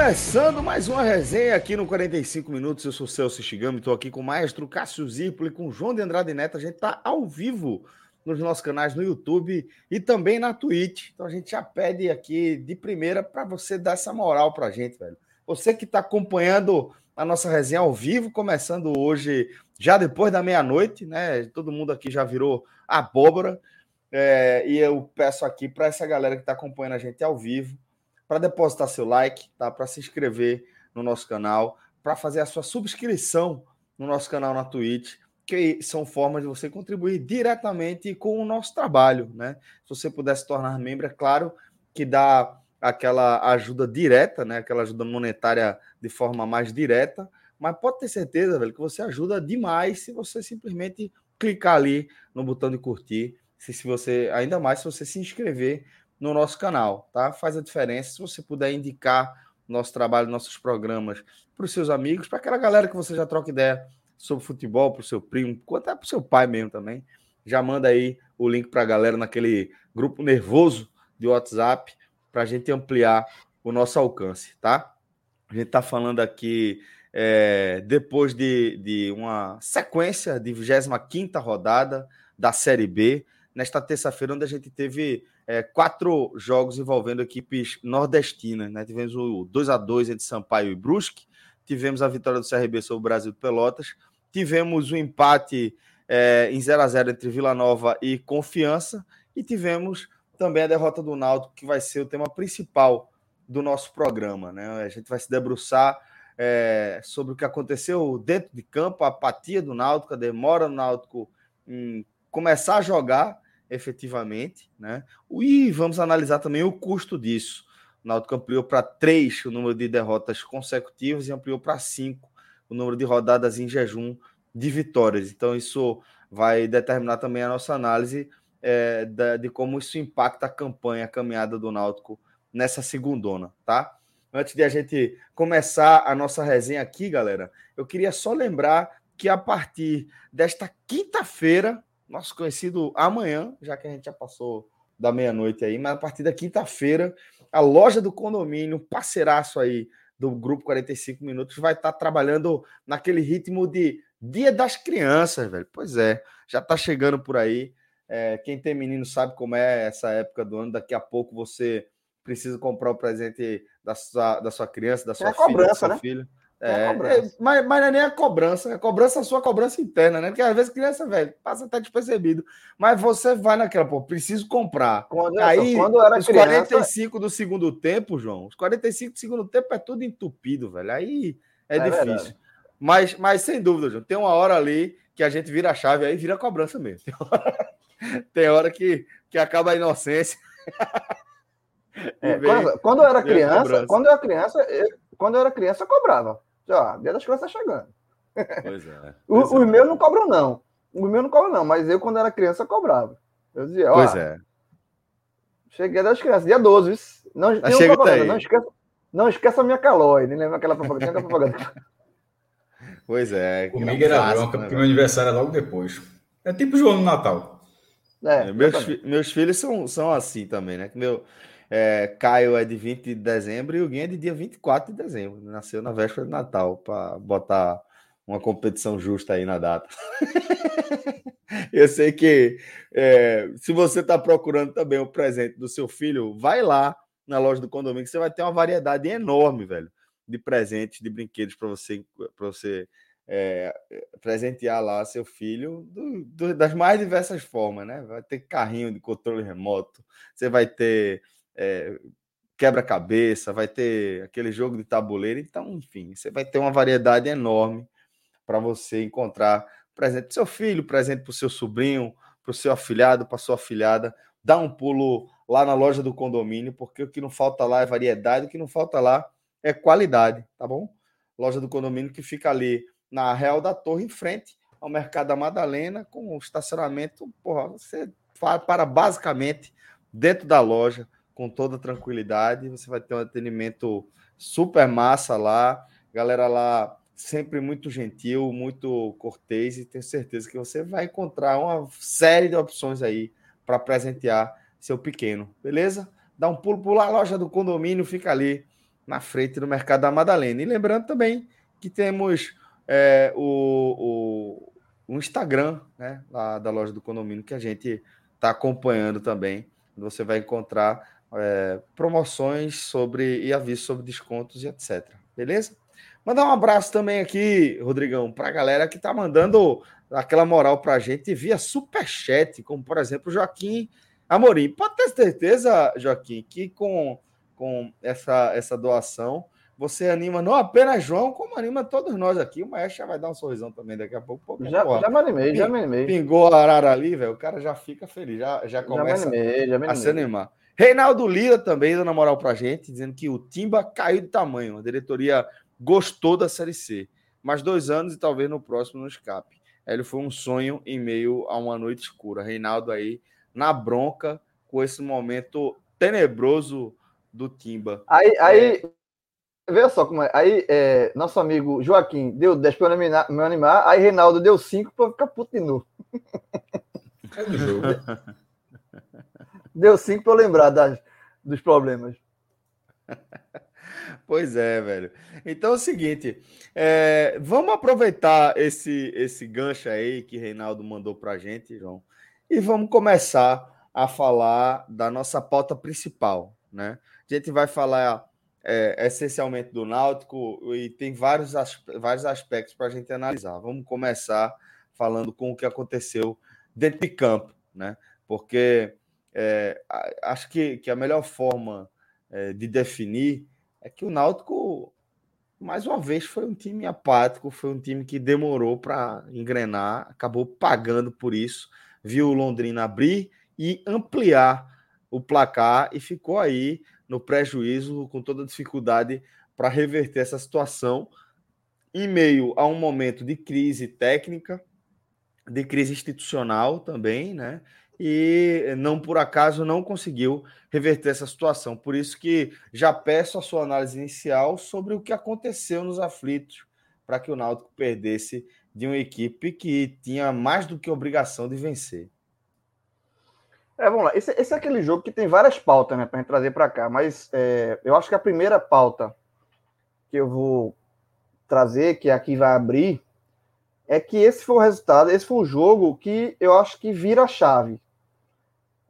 Começando mais uma resenha aqui no 45 Minutos, eu sou Celso Shigami, estou aqui com o maestro Cássio Zirpoli com o João de Andrade Neto. A gente está ao vivo nos nossos canais no YouTube e também na Twitch. Então a gente já pede aqui de primeira para você dar essa moral para a gente, velho. Você que está acompanhando a nossa resenha ao vivo, começando hoje, já depois da meia-noite, né? Todo mundo aqui já virou abóbora. É, e eu peço aqui para essa galera que está acompanhando a gente ao vivo para depositar seu like, tá? Para se inscrever no nosso canal, para fazer a sua subscrição no nosso canal na Twitch, que são formas de você contribuir diretamente com o nosso trabalho, né? Se você puder se tornar membro, é claro que dá aquela ajuda direta, né? Aquela ajuda monetária de forma mais direta, mas pode ter certeza, velho, que você ajuda demais se você simplesmente clicar ali no botão de curtir, se, se você ainda mais se você se inscrever no nosso canal, tá? Faz a diferença se você puder indicar nosso trabalho, nossos programas para os seus amigos, para aquela galera que você já troca ideia sobre futebol, para o seu primo, até para o seu pai mesmo também. Já manda aí o link para a galera naquele grupo nervoso de WhatsApp para a gente ampliar o nosso alcance, tá? A gente está falando aqui é, depois de, de uma sequência de 25 rodada da Série B, nesta terça-feira, onde a gente teve é, quatro jogos envolvendo equipes nordestinas. Né? Tivemos o 2 a 2 entre Sampaio e Brusque, tivemos a vitória do CRB sobre o Brasil de Pelotas, tivemos o empate é, em 0 a 0 entre Vila Nova e Confiança, e tivemos também a derrota do Náutico, que vai ser o tema principal do nosso programa. Né? A gente vai se debruçar é, sobre o que aconteceu dentro de campo, a apatia do Náutico, a demora do Náutico em começar a jogar efetivamente, né? E vamos analisar também o custo disso. O Náutico ampliou para três o número de derrotas consecutivas e ampliou para cinco o número de rodadas em jejum de vitórias. Então, isso vai determinar também a nossa análise é, da, de como isso impacta a campanha, a caminhada do Náutico nessa segundona, tá? Antes de a gente começar a nossa resenha aqui, galera, eu queria só lembrar que a partir desta quinta-feira, nosso conhecido amanhã, já que a gente já passou da meia-noite aí, mas a partir da quinta-feira, a loja do condomínio, parceiraço aí do grupo 45 minutos, vai estar tá trabalhando naquele ritmo de Dia das Crianças, velho. Pois é, já está chegando por aí. É, quem tem menino sabe como é essa época do ano. Daqui a pouco você precisa comprar o presente da sua, da sua criança, da sua é filha, cobrança, do seu né? filho. É, é, mas, mas não é nem a cobrança, a cobrança é a sua cobrança interna, né? Porque às vezes criança, velho, passa até despercebido. Mas você vai naquela, pô, preciso comprar. Quando, Aí, quando era os criança... 45 do segundo tempo, João, os 45 do segundo tempo é tudo entupido, velho. Aí é, é difícil. Mas, mas sem dúvida, João, tem uma hora ali que a gente vira a chave, aí vira a cobrança mesmo. Tem hora, tem hora que, que acaba a inocência. É, quando, quando, eu era criança, quando eu era criança, eu, quando eu era criança, eu cobrava. Ó, dia das crianças tá chegando. Pois é. Pois os é. meus não cobram, não. Os meus não cobram, não. Mas eu, quando era criança, cobrava. Eu dizia, ó. Pois é. Cheguei das crianças, dia 12. Não, tem um propaganda, não esqueça, não esqueça a minha calói. Nem lembra aquela propaganda? Aquela propaganda. Pois é. Comigo era bronca, né, porque meu aniversário é logo depois. É tipo João no Natal. É, meus, fi meus filhos são, são assim também, né? Meu, é, Caio é de 20 de dezembro e o Guinha é de dia 24 de dezembro. Nasceu na véspera de Natal, para botar uma competição justa aí na data. Eu sei que é, se você está procurando também o presente do seu filho, vai lá na loja do condomínio que você vai ter uma variedade enorme, velho, de presentes, de brinquedos para você, pra você é, presentear lá seu filho do, do, das mais diversas formas, né? Vai ter carrinho de controle remoto, você vai ter é, quebra-cabeça, vai ter aquele jogo de tabuleiro, então, enfim, você vai ter uma variedade enorme para você encontrar presente para seu filho, presente para o seu sobrinho, para o seu afilhado, para sua afilhada. Dá um pulo lá na loja do condomínio, porque o que não falta lá é variedade, o que não falta lá é qualidade, tá bom? Loja do condomínio que fica ali na Real da Torre, em frente ao Mercado da Madalena, com o estacionamento, porra, você para basicamente dentro da loja, com toda tranquilidade, você vai ter um atendimento super massa lá, galera lá sempre muito gentil, muito cortês, e tenho certeza que você vai encontrar uma série de opções aí para presentear seu pequeno, beleza? Dá um pulo por lá, a loja do condomínio fica ali na frente do Mercado da Madalena. E lembrando também que temos é, o, o, o, Instagram né, lá da loja do condomínio que a gente está acompanhando também. Você vai encontrar é, promoções sobre e avisos sobre descontos e etc. Beleza? Mandar um abraço também aqui, Rodrigão, para a galera que está mandando aquela moral para a gente via superchat, como por exemplo Joaquim Amorim. Pode ter certeza, Joaquim, que com, com essa, essa doação você anima não apenas João, como anima todos nós aqui. O Maestro já vai dar um sorrisão também daqui a pouco. já, já me animei, já me animei. Pingou a arara ali, velho. O cara já fica feliz, já, já começa já me animei, já me a se animar. Reinaldo Lira também dando moral pra gente, dizendo que o Timba caiu de tamanho. A diretoria gostou da Série C. Mais dois anos e talvez no próximo não escape. Ele foi um sonho em meio a uma noite escura. Reinaldo aí na bronca com esse momento tenebroso do Timba. Aí, aí é... Veja só como é. Aí, é, nosso amigo Joaquim deu 10 para me animar, aí Reinaldo deu 5 para ficar puto de novo. É do jogo. Deu 5 para lembrar das, dos problemas. Pois é, velho. Então é o seguinte, é, vamos aproveitar esse, esse gancho aí que Reinaldo mandou para gente, João, e vamos começar a falar da nossa pauta principal, né? A gente vai falar é, essencialmente do Náutico e tem vários, vários aspectos para a gente analisar. Vamos começar falando com o que aconteceu dentro de campo, né? Porque é, acho que, que a melhor forma é, de definir é que o Náutico, mais uma vez, foi um time apático, foi um time que demorou para engrenar, acabou pagando por isso, viu o Londrina abrir e ampliar o placar e ficou aí no prejuízo, com toda dificuldade para reverter essa situação, em meio a um momento de crise técnica, de crise institucional também, né? E não por acaso não conseguiu reverter essa situação. Por isso que já peço a sua análise inicial sobre o que aconteceu nos aflitos para que o Náutico perdesse de uma equipe que tinha mais do que obrigação de vencer. É, vamos lá. Esse, esse, é aquele jogo que tem várias pautas, né, para trazer para cá. Mas é, eu acho que a primeira pauta que eu vou trazer, que aqui vai abrir, é que esse foi o resultado, esse foi o jogo que eu acho que vira a chave,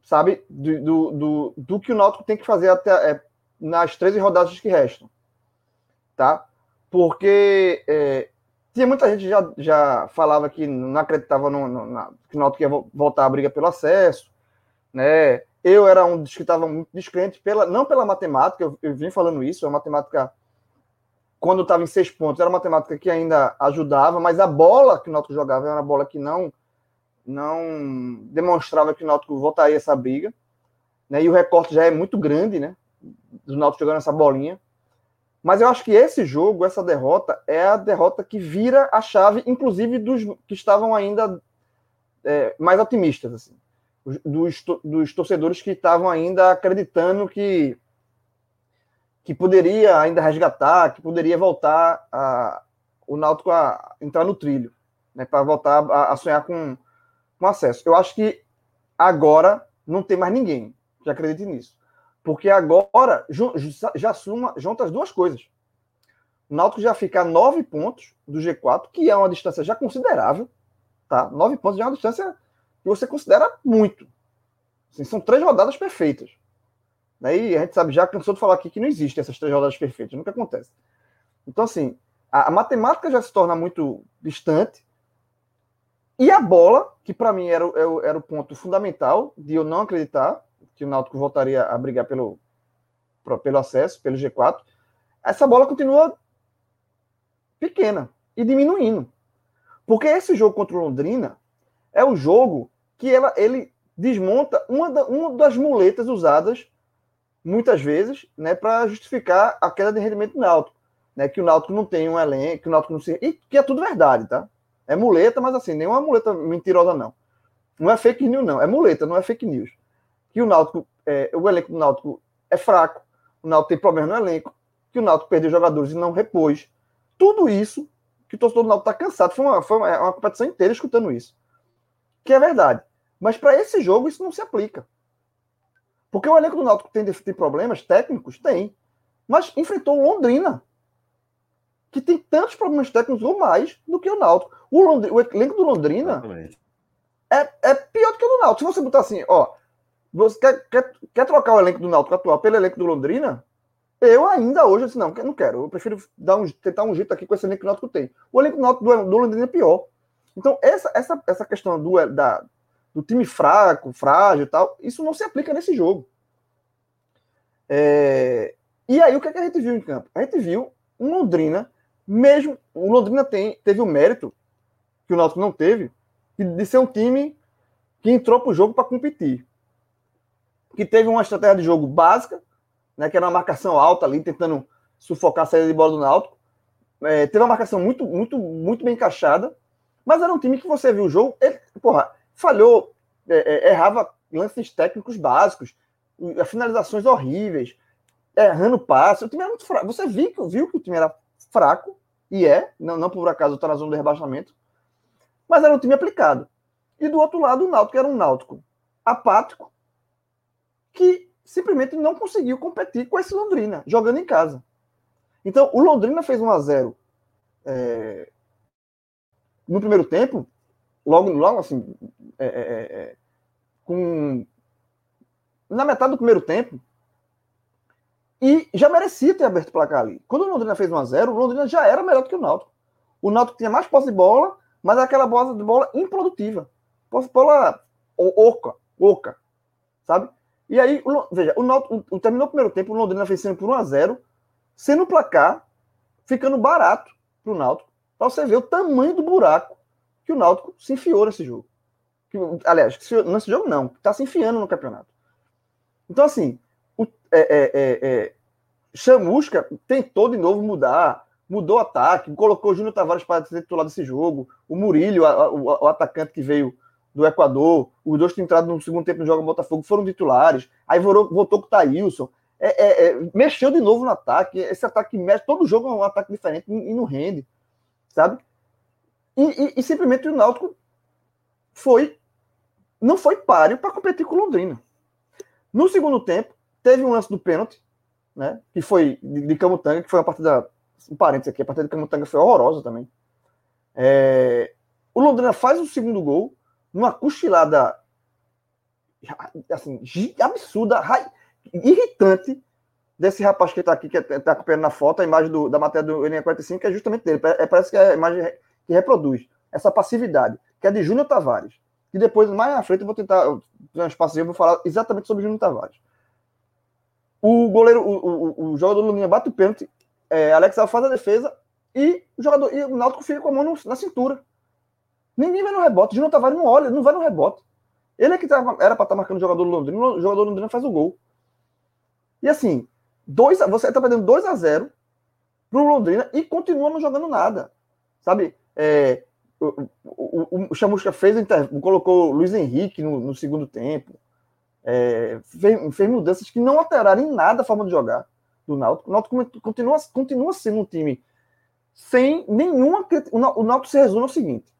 sabe? Do, do, do, do que o Náutico tem que fazer até é, nas 13 rodadas que restam, tá? Porque é, tinha muita gente já, já falava que não acreditava no, no, na, que o Náutico ia voltar a briga pelo acesso, né? Eu era um dos que estava muito descrente, pela, não pela matemática, eu, eu vim falando isso, a matemática, quando estava em seis pontos, era matemática que ainda ajudava, mas a bola que o Náutico jogava era uma bola que não não demonstrava que o Náutico voltaria essa briga, né? E o recorte já é muito grande, né? Do Náutico jogando essa bolinha. Mas eu acho que esse jogo, essa derrota, é a derrota que vira a chave, inclusive dos que estavam ainda é, mais otimistas. Assim dos, dos torcedores que estavam ainda acreditando que que poderia ainda resgatar, que poderia voltar a, o Náutico a entrar no trilho, né, para voltar a, a, sonhar com, com acesso. Eu acho que agora não tem mais ninguém que acredite nisso. Porque agora já suma, junta as duas coisas. O Náutico já fica a nove pontos do G4, que é uma distância já considerável. Tá? Nove pontos já é uma distância que você considera muito. Assim, são três rodadas perfeitas. Né? E a gente sabe, já cansou de falar aqui que não existem essas três rodadas perfeitas, nunca acontece. Então, assim, A, a matemática já se torna muito distante. E a bola, que para mim era, era, era, o ponto fundamental de eu não acreditar que o Náutico voltaria a brigar pelo, pelo acesso, pelo G4, essa bola continua pequena e diminuindo. Porque esse jogo contra o Londrina é o jogo que ela, ele desmonta uma, da, uma das muletas usadas muitas vezes né, para justificar a queda de rendimento do Náutico. Né, que o Náutico não tem um elenco, que o Náutico não se. E que é tudo verdade, tá? É muleta, mas assim, nenhuma muleta mentirosa, não. Não é fake news, não. É muleta, não é fake news. Que o Náutico, é, o elenco do Náutico é fraco, o Náutico tem problema no elenco, que o Náutico perdeu jogadores e não repôs. Tudo isso que o torcedor do Náutico está cansado. Foi uma, foi uma, uma competição inteira escutando isso. Que é verdade. Mas para esse jogo isso não se aplica. Porque o elenco do Náutico tem, tem problemas técnicos? Tem. Mas enfrentou Londrina, que tem tantos problemas técnicos ou mais do que o Náutico. O, Londrina, o elenco do Londrina é, é pior do que o do Náutico. Se você botar assim, ó, você quer, quer, quer trocar o elenco do Náutico atual pelo elenco do Londrina? Eu ainda hoje, assim, não, não quero. Eu prefiro dar um, tentar um jeito aqui com esse elenco que o Náutico tem. O elenco do, Náutico, do, do Londrina é pior. Então, essa, essa, essa questão do, da, do time fraco, frágil e tal, isso não se aplica nesse jogo. É... E aí, o que, é que a gente viu em campo? A gente viu um Londrina, mesmo. O Londrina tem, teve o mérito, que o Náutico não teve, de ser um time que entrou para o jogo para competir. Que teve uma estratégia de jogo básica, né, que era uma marcação alta ali, tentando sufocar a saída de bola do Náutico. É, teve uma marcação muito, muito, muito bem encaixada, mas era um time que você viu o jogo, ele, porra, falhou, é, é, errava lances técnicos básicos, finalizações horríveis, errando passe. O time era muito fraco. Você viu, viu que o time era fraco, e é, não, não por acaso está na zona do rebaixamento, mas era um time aplicado. E do outro lado, o Náutico era um Náutico apático, que simplesmente não conseguiu competir com esse Londrina, jogando em casa. Então, o Londrina fez 1 a 0 é, no primeiro tempo, logo, logo assim, é, é, é, é, com na metade do primeiro tempo, e já merecia ter aberto o placar ali. Quando o Londrina fez 1x0, o Londrina já era melhor do que o Náutico. O Náutico tinha mais posse de bola, mas aquela bola de bola improdutiva. Posse de bola oca, oca, sabe? E aí, veja, o Náutico o, terminou o primeiro tempo, o Londrina vencendo por 1x0, sendo o placar ficando barato pro Náutico, para você ver o tamanho do buraco que o Náutico se enfiou nesse jogo. Que, aliás, nesse jogo não, está se enfiando no campeonato. Então, assim, o é, é, é, é, Chamusca tentou de novo mudar, mudou o ataque, colocou o Júnior Tavares para ser titular desse jogo, o Murilho, a, o, o, atacante que veio do Equador, os dois que entraram no segundo tempo no jogo Botafogo foram titulares, aí voltou, voltou com o Thailson, é, é, é, mexeu de novo no ataque, esse ataque mexe, todo jogo é um ataque diferente e, e não rende, sabe? E, e, e simplesmente o Náutico foi não foi páreo para competir com o Londrina. No segundo tempo, teve um lance do pênalti, né? Que foi de, de Camutanga, que foi uma partida. Um parênteses aqui, a partida de Camutanga foi horrorosa também. É, o Londrina faz o segundo gol numa cochilada assim, absurda, irritante desse rapaz que está aqui, que está acompanhando na foto, a imagem do, da matéria do NE45, que é justamente dele. É, parece que é a imagem que reproduz essa passividade, que é de Júnior Tavares. E depois, mais à frente, eu vou tentar, um espaço eu vou falar exatamente sobre Júnior Tavares. O goleiro, o, o, o jogador do Lulinha bate o pênalti, é, Alex Alves faz a defesa e o jogador, e o Náutico fica com a mão no, na cintura. Ninguém vai no rebote, Júnior Tavares não olha, não vai no rebote. Ele é que tava, era para estar tá marcando o jogador do Londrina, o jogador do Londrina faz o gol. E assim, dois, você está perdendo 2 a 0 pro Londrina e continua não jogando nada. Sabe? É, o, o, o Chamusca fez, colocou o Luiz Henrique no, no segundo tempo. É, fez, fez, mudanças que não alteraram em nada a forma de jogar do Náutico. O Náutico continua, continua sendo um time sem nenhuma. O Náutico se resume ao seguinte: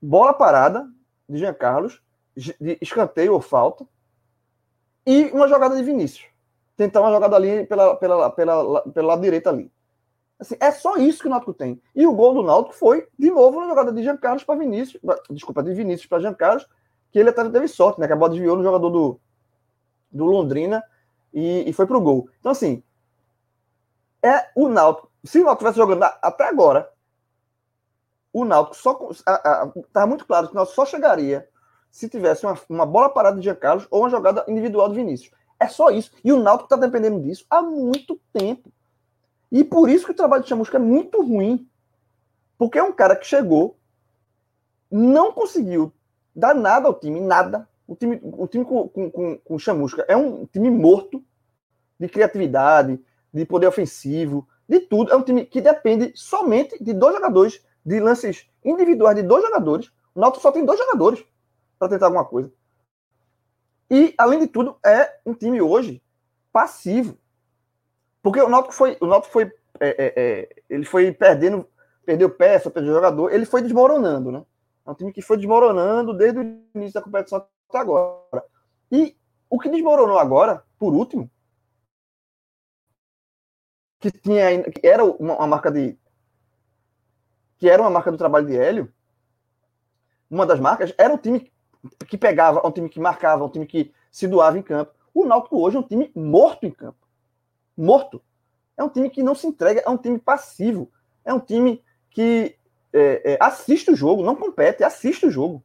bola parada de Jean Carlos, de escanteio ou falta, e uma jogada de Vinícius. Tentar uma jogada ali pela, pela, pela, pela lado direito ali. Assim, é só isso que o Náutico tem. E o gol do Náutico foi, de novo, na jogada de Jean Carlos para Vinícius. Desculpa, de Vinícius para Jean Carlos, que ele até teve sorte, né? Que a bola desviou no jogador do, do Londrina e, e foi pro gol. Então, assim, é o Náutico se o Náutico estivesse jogando até agora, o Náutico só. Estava muito claro que o Náutico só chegaria se tivesse uma, uma bola parada de Jean Carlos ou uma jogada individual do Vinícius. É só isso. E o Náutico está dependendo disso há muito tempo. E por isso que o trabalho de Chamusca é muito ruim. Porque é um cara que chegou, não conseguiu dar nada ao time, nada. O time, o time com, com, com Chamusca é um time morto de criatividade, de poder ofensivo, de tudo. É um time que depende somente de dois jogadores, de lances individuais de dois jogadores. O Náutico só tem dois jogadores para tentar alguma coisa. E, além de tudo, é um time hoje passivo. Porque o Náutico foi, o Náutico foi, é, é, é, ele foi perdendo, perdeu peça, perdeu jogador, ele foi desmoronando, né? É um time que foi desmoronando desde o início da competição até agora. E o que desmoronou agora, por último, que tinha que era uma, marca de que era uma marca do trabalho de Hélio, uma das marcas era o time que pegava, um time que marcava, um time que se doava em campo. O Náutico hoje é um time morto em campo morto. É um time que não se entrega, é um time passivo. É um time que é, é, assiste o jogo, não compete, assiste o jogo.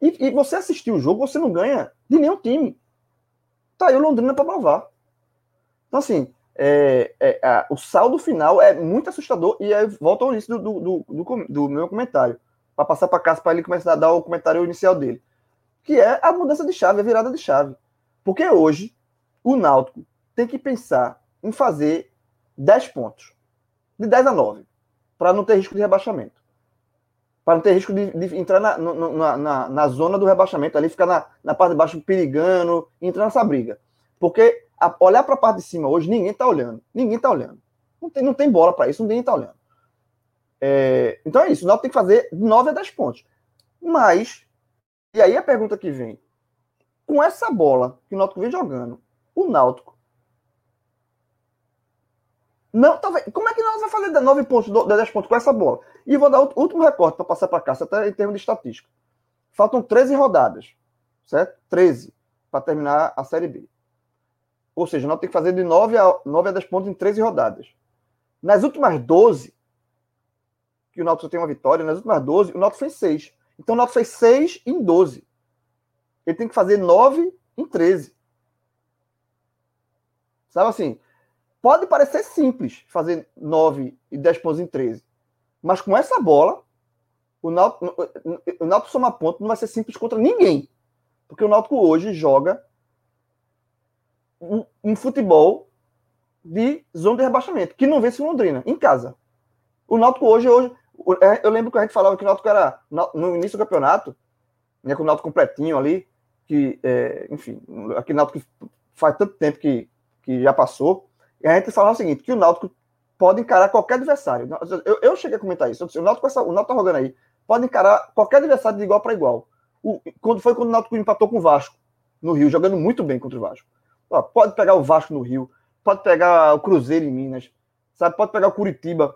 E, e, você assistir o jogo, você não ganha de nenhum time. Tá aí o Londrina para provar. Então, assim, é, é, a, o saldo final é muito assustador. E aí volta ao início do, do, do, do meu comentário. Para passar para casa para ele começar a dar o comentário inicial dele. Que é a mudança de chave, a virada de chave. Porque hoje, o Náutico tem que pensar em fazer 10 pontos. De 10 a 9. Para não ter risco de rebaixamento. Para não ter risco de, de entrar na, na, na, na, zona do rebaixamento, ali ficar na, na parte de baixo perigando, entrar nessa briga. Porque a, olhar para a parte de cima hoje, ninguém está olhando. Ninguém está olhando. Não tem, não tem bola para isso, ninguém está olhando. É, então é isso, o Náutico tem que fazer 9 a 10 pontos. Mas, e aí a pergunta que vem, com essa bola que o Náutico vem jogando, o Náutico não, talvez. Como é que nós vamos fazer 9 pontos, 10 pontos com essa bola? E vou dar o último recorte para passar para cá, até em termos de estatística. Faltam 13 rodadas, certo? 13 para terminar a Série B. Ou seja, nós temos que fazer de 9 a, 9 a 10 pontos em 13 rodadas. Nas últimas 12, que o Náutico tem uma vitória, nas últimas 12, o Náutico fez 6. Então o Náutico fez 6 em 12. Ele tem que fazer 9 em 13. Sabe assim? Pode parecer simples fazer 9 e 10 pontos em 13. Mas com essa bola, o Náutico, o Náutico somar ponto não vai ser simples contra ninguém. Porque o Náutico hoje joga um, um futebol de zona de rebaixamento, que não vence o Londrina, em casa. O Náutico hoje, hoje é, eu lembro que a gente falava que o Náutico era, no início do campeonato, né, com o Náutico completinho ali, que, é, enfim, aquele Náutico faz tanto tempo que, que já passou, e a gente falava o seguinte, que o Náutico pode encarar qualquer adversário. Eu, eu cheguei a comentar isso. o Náutico, essa, o Náutico tá jogando aí. Pode encarar qualquer adversário de igual para igual. O, quando foi quando o Náutico empatou com o Vasco no Rio, jogando muito bem contra o Vasco. Ó, pode pegar o Vasco no Rio, pode pegar o Cruzeiro em Minas, sabe? Pode pegar o Curitiba.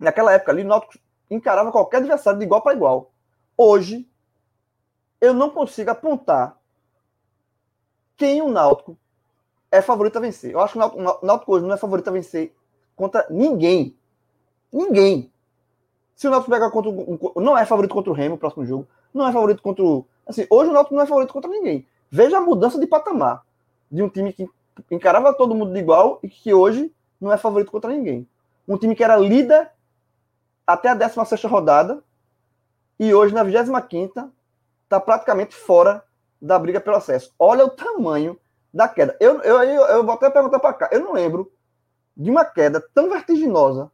Naquela época ali, o Náutico encarava qualquer adversário de igual para igual. Hoje, eu não consigo apontar quem o Náutico é favorito a vencer. Eu acho que o Náutico hoje não é favorito a vencer contra ninguém. Ninguém. Se o Náutico pegar contra o, não é favorito contra o Remo no próximo jogo, não é favorito contra o assim, hoje o Náutico não é favorito contra ninguém. Veja a mudança de patamar de um time que encarava todo mundo de igual e que hoje não é favorito contra ninguém. Um time que era líder até a 16 rodada e hoje na 25 está praticamente fora da briga pelo acesso. Olha o tamanho da queda. Eu, eu, eu, eu vou até perguntar para cá. Eu não lembro de uma queda tão vertiginosa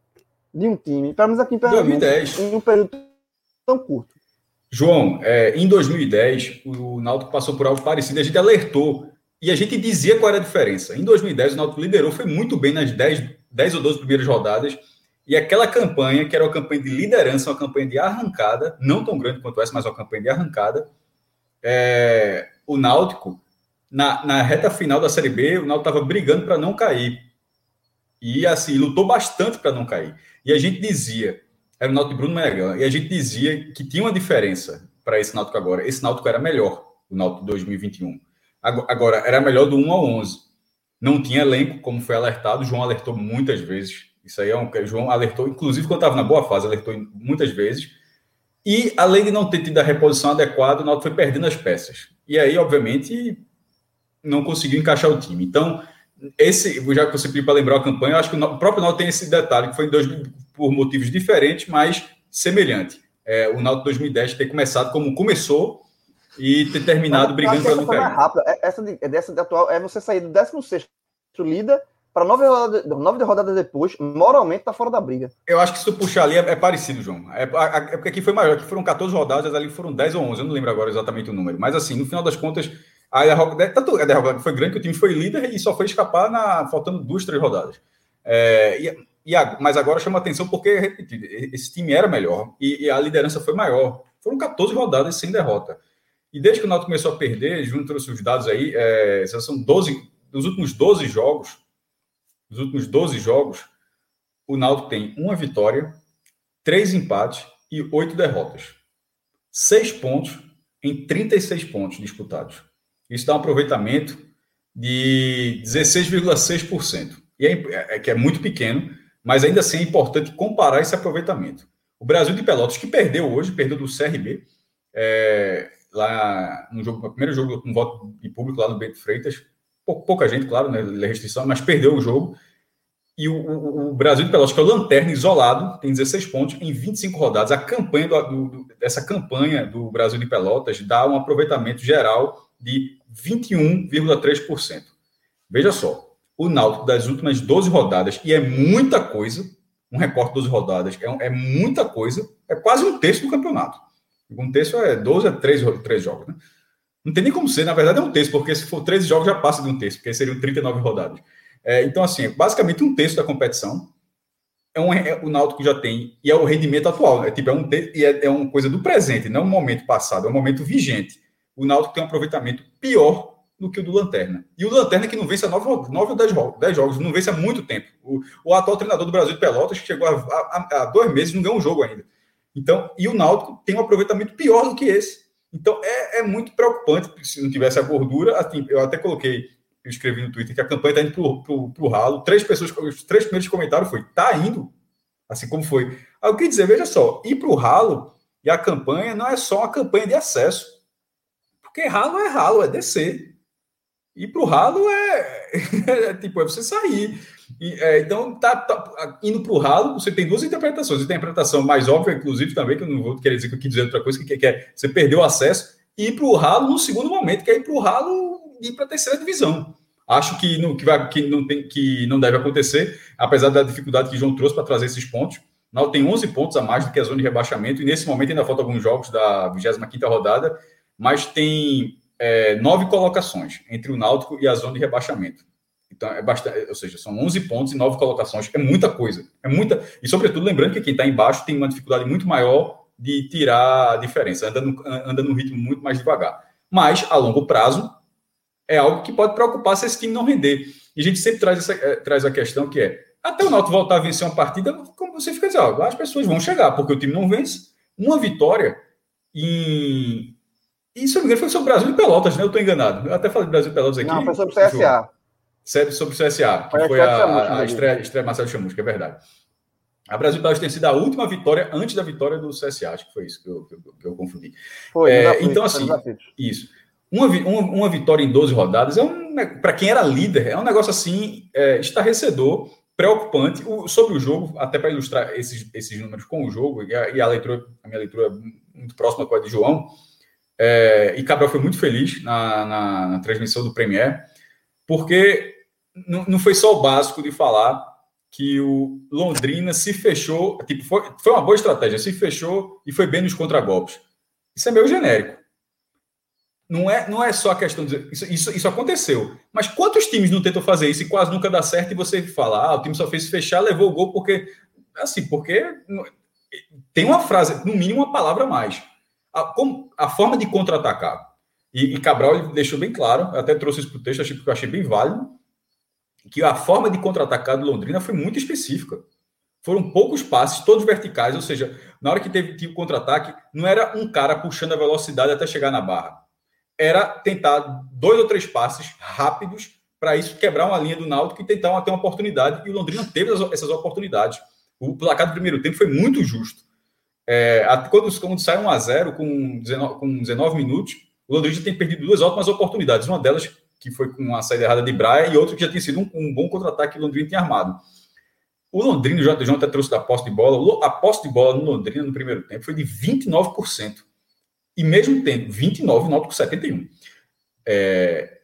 de um time, pelo menos aqui em Pernambuco, 2010. em um período tão curto. João, é, em 2010, o Náutico passou por algo parecido, a gente alertou e a gente dizia qual era a diferença. Em 2010, o Náutico liderou, foi muito bem nas 10, 10 ou 12 primeiras rodadas, e aquela campanha, que era uma campanha de liderança, uma campanha de arrancada, não tão grande quanto essa, mas uma campanha de arrancada, é, o Náutico na, na reta final da Série B, o Náutico estava brigando para não cair. E assim, lutou bastante para não cair. E a gente dizia, era o Náutico de Bruno Menegan, e a gente dizia que tinha uma diferença para esse Náutico agora. Esse Náutico era melhor, o Náutico 2021. Agora, era melhor do 1 ao 11. Não tinha elenco, como foi alertado. O João alertou muitas vezes Isso aí é um que o João alertou, inclusive quando estava na boa fase, alertou muitas vezes. E além de não ter tido a reposição adequada, o Náutico foi perdendo as peças. E aí, obviamente, não conseguiu encaixar o time. Então, esse, já que você pediu para lembrar a campanha, eu acho que o próprio Náutico tem esse detalhe, que foi em dois, por motivos diferentes, mas semelhante. É, o Náutico 2010 ter começado como começou e ter terminado brigando para não cair. Rápida. É, essa, de, é dessa de atual é você sair do 16 líder para nove rodadas, nove rodadas depois, moralmente tá fora da briga. Eu acho que se tu puxar ali é, é parecido, João. É, é, porque aqui foi maior, aqui foram 14 rodadas, ali foram 10 ou 11, eu não lembro agora exatamente o número. Mas assim, no final das contas, a derrota, tanto a derrota foi grande que o time foi líder e só foi escapar na, faltando duas, três rodadas. É, e, e a, mas agora chama atenção porque, esse time era melhor e, e, a liderança foi maior. Foram 14 rodadas sem derrota. E desde que o Náutico começou a perder, junto os dados aí, é, são 12, dos últimos 12 jogos, nos últimos 12 jogos, o Náutico tem uma vitória, três empates e oito derrotas. Seis pontos em 36 pontos disputados. Isso dá um aproveitamento de 16,6%. E é, é, que é muito pequeno, mas ainda assim é importante comparar esse aproveitamento. O Brasil de Pelotas, que perdeu hoje, perdeu do CRB, é, lá no jogo, no primeiro jogo com voto de público lá no Bento Freitas, pouca gente, claro, né, restrição, mas perdeu o jogo. E o, o, o, Brasil de Pelotas, que é o lanterna isolado, tem 16 pontos em 25 rodadas. A campanha do, do, dessa campanha do Brasil de Pelotas dá um aproveitamento geral de 21,3%. Veja só, o Náutico das últimas 12 rodadas, e é muita coisa, um recorte de 12 rodadas, é, é muita coisa, é quase um terço do campeonato. Um terço é 12 a 3, 3 jogos, né? Não tem nem como ser, na verdade é um terço, porque se for 13 jogos já passa de um terço, porque seriam 39 rodadas. É, então, assim, basicamente um terço da competição é, um, é o Náutico já tem, e é o rendimento atual, né? Tipo, é, um, é, é uma coisa do presente, não um momento passado, é um momento vigente. O Náutico tem um aproveitamento pior do que o do Lanterna. E o Lanterna que não vence há 9 ou 10 jogos, 10 jogos, não vence há muito tempo. O, o atual treinador do Brasil de Pelotas, que chegou há dois meses, não ganhou um jogo ainda. Então, e o Náutico tem um aproveitamento pior do que esse. Então é, é muito preocupante se não tivesse a gordura. Assim, eu até coloquei, eu escrevi no Twitter que a campanha está indo para o ralo. Três pessoas, os três primeiros comentários foi: tá indo, assim como foi. Aí eu queria dizer, veja só, ir para o ralo e a campanha não é só uma campanha de acesso, porque ralo é ralo, é descer. Ir para o ralo é, é, tipo é você sair. E, é, então, tá, tá indo para o ralo, você tem duas interpretações. Você tem a interpretação mais óbvia, inclusive, também, que eu não vou querer dizer que eu quis dizer outra coisa, que, que é você perdeu o acesso, e ir para o ralo no segundo momento, que é ir para o ralo e ir para a terceira divisão. Acho que não, que, vai, que, não tem, que não deve acontecer, apesar da dificuldade que João trouxe para trazer esses pontos. Náutico tem 11 pontos a mais do que a zona de rebaixamento, e nesse momento ainda faltam alguns jogos da 25ª rodada, mas tem é, nove colocações entre o Náutico e a zona de rebaixamento. Então, é bastante, ou seja, são 11 pontos e 9 colocações. É muita coisa. É muita. E, sobretudo, lembrando que quem está embaixo tem uma dificuldade muito maior de tirar a diferença, anda, no, anda num ritmo muito mais devagar. Mas, a longo prazo, é algo que pode preocupar se esse time não render. E a gente sempre traz, essa, é, traz a questão que é: até o Náutico voltar a vencer uma partida, como você fica dizendo, ó, as pessoas vão chegar, porque o time não vence. Uma vitória em. E, se eu não me engano, foi sobre o Brasil e Pelotas, né? Eu estou enganado. Eu até falei Brasil e Pelotas aqui. Não, foi sobre o CSA sobre o CSA, que foi, foi a, a, a estreia, estreia Marcelo Chamusca, é verdade. A Brasil Pelotas tem sido a última vitória antes da vitória do CSA, acho que foi isso que eu, que eu, que eu confundi. Foi, é, então, assim, isso. Uma, uma, uma, vitória em 12 rodadas é um, para quem era líder, é um negócio assim é, estarrecedor, preocupante. O, sobre o jogo, até para ilustrar esses, esses números com o jogo, e a, e a leitura, a minha leitura é muito próxima com a de João, é, e Cabral foi muito feliz na, na, na transmissão do Premier, porque não, não foi só o básico de falar que o Londrina se fechou, tipo, foi, foi uma boa estratégia, se fechou e foi bem nos contragolpes. Isso é meio genérico. Não é, não é só a questão de. Isso, isso, isso aconteceu. Mas quantos times não tentam fazer isso e quase nunca dá certo e você fala, ah, o time só fez se fechar, levou o gol porque. Assim, porque tem uma frase, no mínimo uma palavra a mais. A, como, a forma de contra-atacar. E, e Cabral deixou bem claro, até trouxe isso para o texto, achei, porque eu achei bem válido que a forma de contra-atacar do Londrina foi muito específica. Foram poucos passes, todos verticais, ou seja, na hora que teve o contra-ataque, não era um cara puxando a velocidade até chegar na barra. Era tentar dois ou três passes rápidos para isso quebrar uma linha do Náutico e tentar ter uma oportunidade. E o Londrina teve essas oportunidades. O placar do primeiro tempo foi muito justo. É, quando, quando sai 1 a 0 com 19, com 19 minutos, o Londrina tem perdido duas ótimas oportunidades. Uma delas que foi com a saída errada de Braia e outra que já tinha sido um, um bom contra-ataque que o Londrina tinha armado. O Londrina, o JJ até trouxe da posse de bola, a posse de bola no Londrina no primeiro tempo foi de 29%. E mesmo tempo, 29, o Náutico 71. É,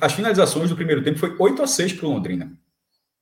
as finalizações do primeiro tempo foi 8 a 6 para o Londrina.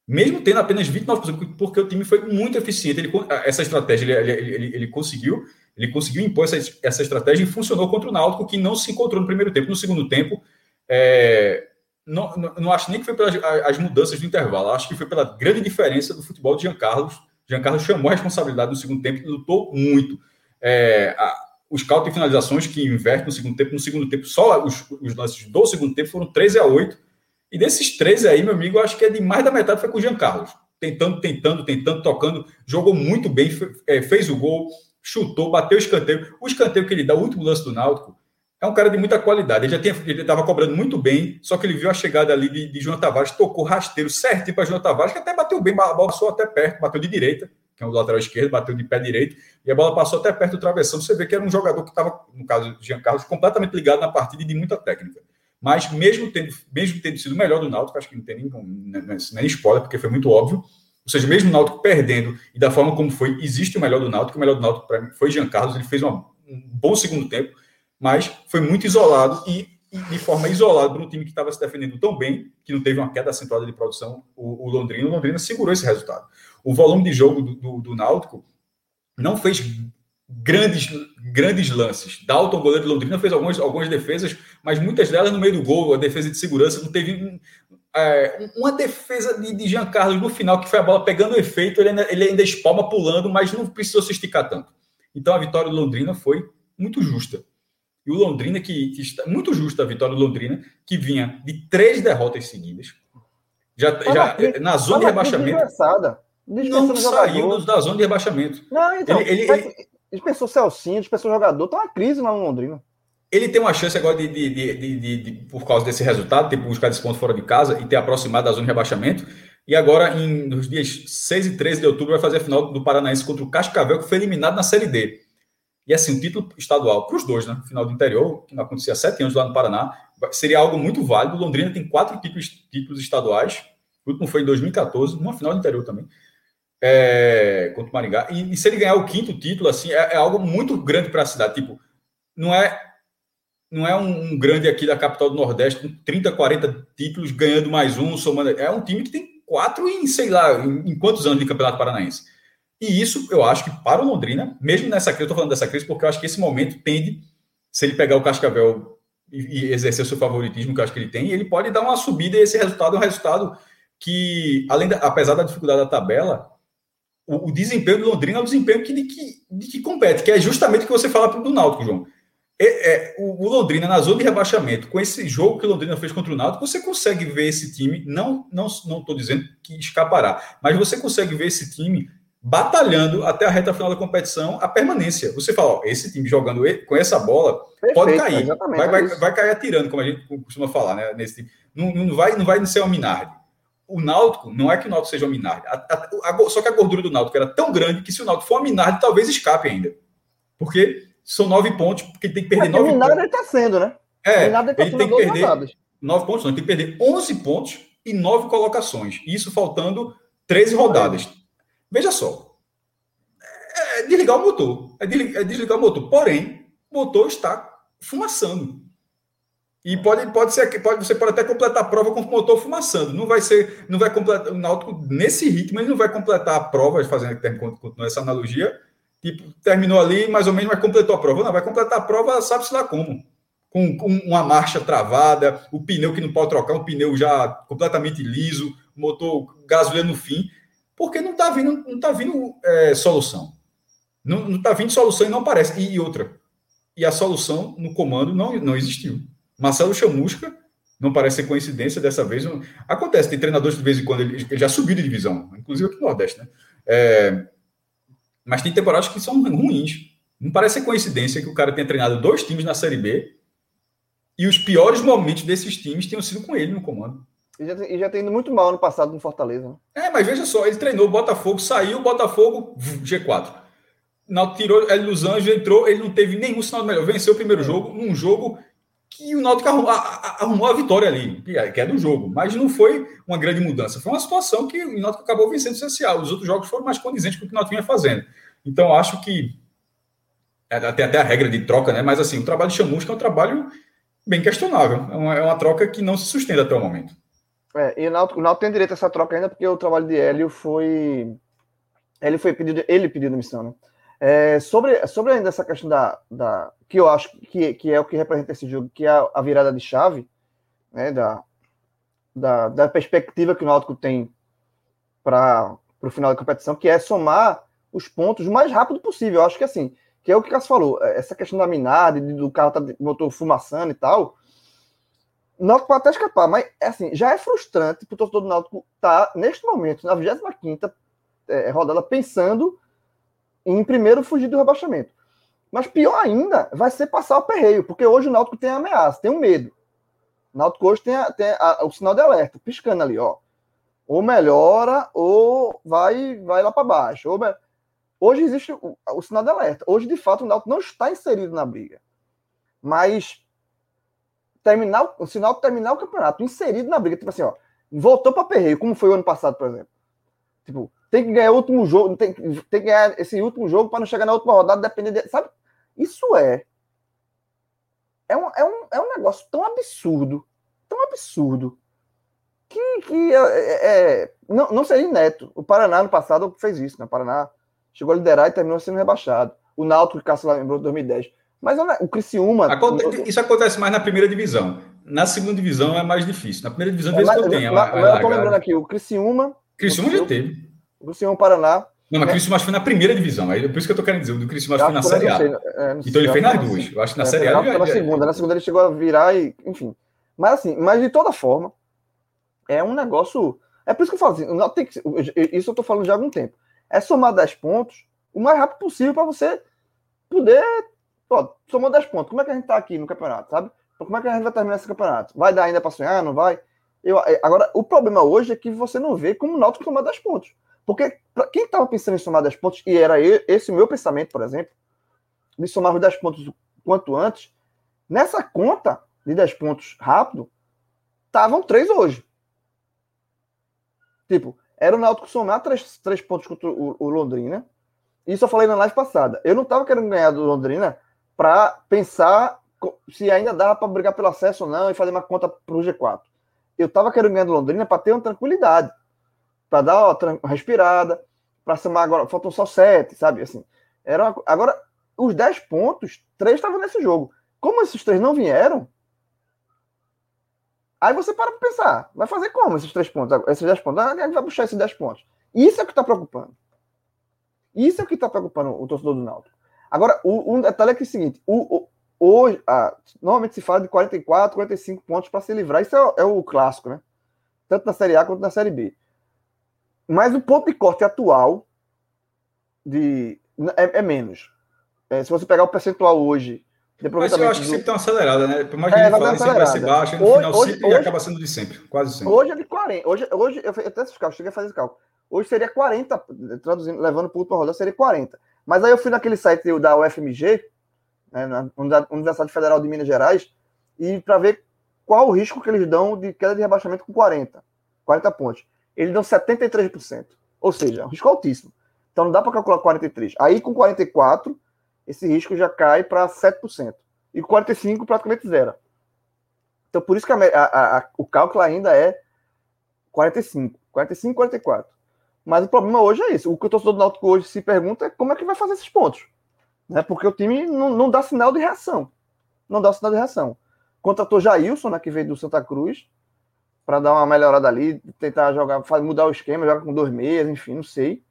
Mesmo tendo apenas 29%, porque o time foi muito eficiente. Ele, essa estratégia ele, ele, ele, ele conseguiu, ele conseguiu impor essa, essa estratégia e funcionou contra o Náutico, que não se encontrou no primeiro tempo. No segundo tempo, é, não, não, não, acho nem que foi pelas as mudanças do intervalo, acho que foi pela grande diferença do futebol de Giancarlo. Giancarlo chamou a responsabilidade no segundo tempo e lutou muito. É, a, os cálculos e finalizações que inverte no segundo tempo, no segundo tempo, só os, os lances do segundo tempo foram 13 a 8. E desses 13 aí, meu amigo, acho que é de mais da metade foi com o Giancarlo. Tentando, tentando, tentando, tocando, jogou muito bem, é, fez o gol, chutou, bateu o escanteio. O escanteio que ele dá, o último lance do Náutico, é um cara de muita qualidade. Ele já ele estava cobrando muito bem, só que ele viu a chegada ali de, de João Tavares, tocou rasteiro certo para João Tavares, que até bateu bem, a bola passou até perto, bateu de direita, que é o lateral esquerdo, bateu de pé direito, e a bola passou até perto do travessão. Você vê que era um jogador que estava, no caso de Jean Carlos, completamente ligado na partida e de muita técnica. Mas mesmo tendo, mesmo tendo sido melhor do Náutico, acho que não tem nem, nem spoiler, porque foi muito óbvio. Ou seja, mesmo o Náutico perdendo e da forma como foi, existe o melhor do Náutico. O melhor do Náutico para mim foi Jean Carlos. Ele fez uma, um bom segundo tempo mas foi muito isolado e, e de forma isolada para um time que estava se defendendo tão bem, que não teve uma queda acentuada de produção, o, o Londrina, o Londrina segurou esse resultado. O volume de jogo do, do, do Náutico não fez grandes, grandes lances. Dalton, goleiro de Londrina, fez algumas, algumas defesas, mas muitas delas no meio do gol, a defesa de segurança, não teve é, uma defesa de, de Jean Carlos no final, que foi a bola pegando efeito, ele ainda, ele ainda espalma pulando, mas não precisou se esticar tanto. Então a vitória do Londrina foi muito justa. E o Londrina, que, que está muito justo a vitória do Londrina, que vinha de três derrotas seguidas. Já, já na zona de rebaixamento. Não saiu da zona de rebaixamento. Não, então. Ele, ele, ele, dispensou Celcinho, dispensou jogador, tá uma crise lá no Londrina. Ele tem uma chance agora de, de, de, de, por causa desse resultado, ter buscar esse ponto fora de casa e ter aproximado da zona de rebaixamento. E agora, em, nos dias 6 e 13 de outubro, vai fazer a final do Paranaense contra o Cascavel, que foi eliminado na Série D. E assim, o título estadual para os dois, né? Final do interior, que não acontecia há sete anos lá no Paraná, seria algo muito válido. Londrina tem quatro títulos, títulos estaduais. O último foi em 2014, uma final do interior também. É, contra o Maringá. E, e, se ele ganhar o quinto título, assim, é, é algo muito grande para a cidade. Tipo, não é não é um, um, grande aqui da capital do Nordeste com 30, 40 títulos, ganhando mais um, somando. É um time que tem quatro em, sei lá, em, em quantos anos de Campeonato Paranaense. E isso, eu acho que para o Londrina, mesmo nessa crise, eu estou falando dessa crise porque eu acho que esse momento tende, se ele pegar o Cascavel e, e exercer o seu favoritismo, que eu acho que ele tem, ele pode dar uma subida e esse resultado é um resultado que, além da, apesar da dificuldade da tabela, o, o desempenho do Londrina é o desempenho que, de, que, de que compete, que é justamente o que você fala do Náutico, João. É, é, o, o, Londrina, na zona de rebaixamento, com esse jogo que o Londrina fez contra o Náutico, você consegue ver esse time, não não não estou dizendo que escapará, mas você consegue ver esse time batalhando até a reta final da competição a permanência. Você fala, ó, esse time jogando com essa bola Perfeito, pode cair. Vai, vai, vai, cair atirando, como a gente costuma falar, né? Nesse time. Não, não, vai, não vai ser um Minardi. O Náutico, não é que o Náutico seja um Minardi. A, a, a, só que a gordura do Náutico era tão grande que se o Náutico for um Minardi, talvez escape ainda. Porque são nove pontos, porque tem que perder nove pontos. Minardi está sendo, né? É, ele, tá ele tem que perder rodadas. nove pontos, não, ele tem que perder onze pontos e nove colocações. Isso faltando 13 rodadas. Veja só. É, é desligar o motor. É desligar, é desligar o motor. Porém, o motor está fumaçando. E pode, pode ser pode, você pode até completar a prova com o motor fumaçando. Não vai ser, não vai completar o Náutico nesse ritmo, ele não vai completar a prova, fazendo continuar essa analogia. Tipo, terminou ali, mais ou menos, mas completou a prova. Não, vai completar a prova, sabe-se lá como. Com, com, uma marcha travada, o pneu que não pode trocar, um pneu já completamente liso, motor gasolina no fim porque não está vindo, não tá vindo é, solução. Não está vindo solução e não aparece. E, e, outra, e a solução no comando não, não existiu. Marcelo Chamusca, não parece ser coincidência dessa vez. Não, acontece, tem treinadores de vez em quando, ele, ele já subiu de divisão, inclusive aqui no Nordeste, né? É, mas tem temporadas que são ruins. Não parece ser coincidência que o cara tenha treinado dois times na Série B e os piores momentos desses times tenham sido com ele no comando. E já, e já tem ido muito mal ano passado no Fortaleza. Né? É, mas veja só, ele treinou o Botafogo, saiu, o Botafogo, G4. Náutico tirou ele dos Anjos, entrou, ele não teve nenhum sinal de melhor. Venceu o primeiro jogo, num jogo que o Náutico arrumou, arrumou a vitória ali, é, que é do jogo, mas não foi uma grande mudança. Foi uma situação que o Náutico acabou vencendo essencial. Os outros jogos foram mais condizentes com o que o Náutico vinha fazendo. Então, acho que é, tem até a regra de troca, né? Mas assim, o trabalho de Chamusca é um trabalho bem questionável. É uma, é uma troca que não se sustenta até o momento. É, e o Náutico, o Náutico tem direito a essa troca ainda porque o trabalho de Hélio foi. Ele foi pedido, ele pediu demissão, né? É, sobre, sobre ainda essa questão da, da. que eu acho que, que é o que representa esse jogo, que é a, virada de chave, né? Da, da, da perspectiva que o Náutico tem para o final da competição, que é somar os pontos o mais rápido possível. Eu acho que assim, que é o que o Cássio falou, é, essa questão da minada, do carro tá motor fumaçando e tal. O Náutico pode até escapar, mas assim, já é frustrante para o torcedor do Náutico estar, tá, neste momento, na 25 é, rodada, pensando em primeiro fugir do rebaixamento. Mas pior ainda vai ser passar o perreio, porque hoje o Náutico tem ameaça, tem um medo. O Náutico hoje tem, a, tem a, o sinal de alerta, piscando ali, ó. Ou melhora, ou vai, vai lá para baixo. Ou, Hoje existe o, o sinal de alerta. Hoje, de fato, o Náutico não está inserido na briga. Mas terminar, o sinal de terminar o campeonato inserido na briga, tipo assim, ó, voltou para perreio, como foi o ano passado, por exemplo. Tipo, tem que ganhar o último jogo, tem, tem que ganhar esse último jogo para não chegar na última rodada, depender de, sabe? Isso é é um, é, um, é um negócio tão absurdo, tão absurdo, que, que é, é, é não, não seria neto. O Paraná no passado fez isso, né? O Paraná chegou a liderar e terminou sendo rebaixado. O Náutico, que Cássio lembrou, 2010. Mas o Criciúma... Aconte... Isso acontece mais na primeira divisão. Na segunda divisão é mais difícil. Na primeira divisão, às vezes, eu tenho. Eu lembrando aqui, o Criciúma... Criciúma já teve. O Criciúma, Paraná... Não, mas né? Criciúma foi na primeira divisão. Aí, por isso que eu tô querendo dizer, o do Criciúma foi na Série A. É, então ele fez nas duas. Eu acho que na é, Série A. na segunda. Na segunda ele chegou a virar e. Enfim. Mas assim, mas de toda forma, é um negócio. É por isso que eu falo assim, não tem que, isso eu tô falando já há algum tempo. É somar 10 pontos o mais rápido possível para você poder. Ó, somou 10 pontos. Como é que a gente está aqui no campeonato, sabe? Então, como é que a gente vai terminar esse campeonato? Vai dar ainda para sonhar? Não vai? Eu, é, agora, o problema hoje é que você não vê como o Náutico tomar 10 pontos. Porque quem estava pensando em somar 10 pontos, e era esse o meu pensamento, por exemplo, de somar os 10 pontos quanto antes, nessa conta de 10 pontos rápido, estavam 3 hoje. Tipo, era o Náutico somar 3, 3 pontos contra o, o Londrina, isso eu falei na live passada. Eu não estava querendo ganhar do Londrina para pensar se ainda dava para brigar pelo acesso ou não e fazer uma conta para o G4. Eu estava querendo ganhar do Londrina para ter uma tranquilidade, para dar uma respirada, para somar agora. Faltam só sete, sabe? Assim, era uma... Agora, os dez pontos, três estavam nesse jogo. Como esses três não vieram, aí você para para pensar: vai fazer como esses três pontos? Esses dez pontos? Ah, gente vai puxar esses dez pontos. Isso é o que está preocupando. Isso é o que está preocupando o torcedor do Náutico. Agora, o, um detalhe é que é o seguinte: o, o, hoje, ah, normalmente se fala de 44, 45 pontos para se livrar. Isso é, é, o clássico, né? Tanto na Série A quanto na Série B. Mas o ponto de corte atual de, é, é menos. É, se você pegar o percentual hoje. Mas eu acho que do... sempre tem uma acelerada, né? Por mais que é, a gente fale, sempre vai ser baixo, no hoje, final hoje, sempre hoje, acaba sendo de sempre, quase sempre. Hoje é de 40. Hoje, hoje eu até esse cálculo, cheguei a fazer esse cálculo. Hoje seria 40, traduzindo, levando para o rodada, seria 40. Mas aí eu fui naquele site da UFMG, né, na Universidade Federal de Minas Gerais, e para ver qual o risco que eles dão de queda de rebaixamento com 40, 40 pontos. Eles dão 73%. Ou seja, um risco altíssimo. Então não dá para calcular 43. Aí com 44, esse risco já cai para 7%. E com 45 praticamente zero. Então por isso que a, a, a, o cálculo ainda é 45. 45, 44. Mas o problema hoje é isso. O que o torcedor do Náutico hoje se pergunta é como é que vai fazer esses pontos. Né? Porque o time não, não dá sinal de reação. Não dá sinal de reação. Contratou Jailson, né, que veio do Santa Cruz, para dar uma melhorada ali, tentar jogar, mudar o esquema, jogar com dois meias, enfim, não sei.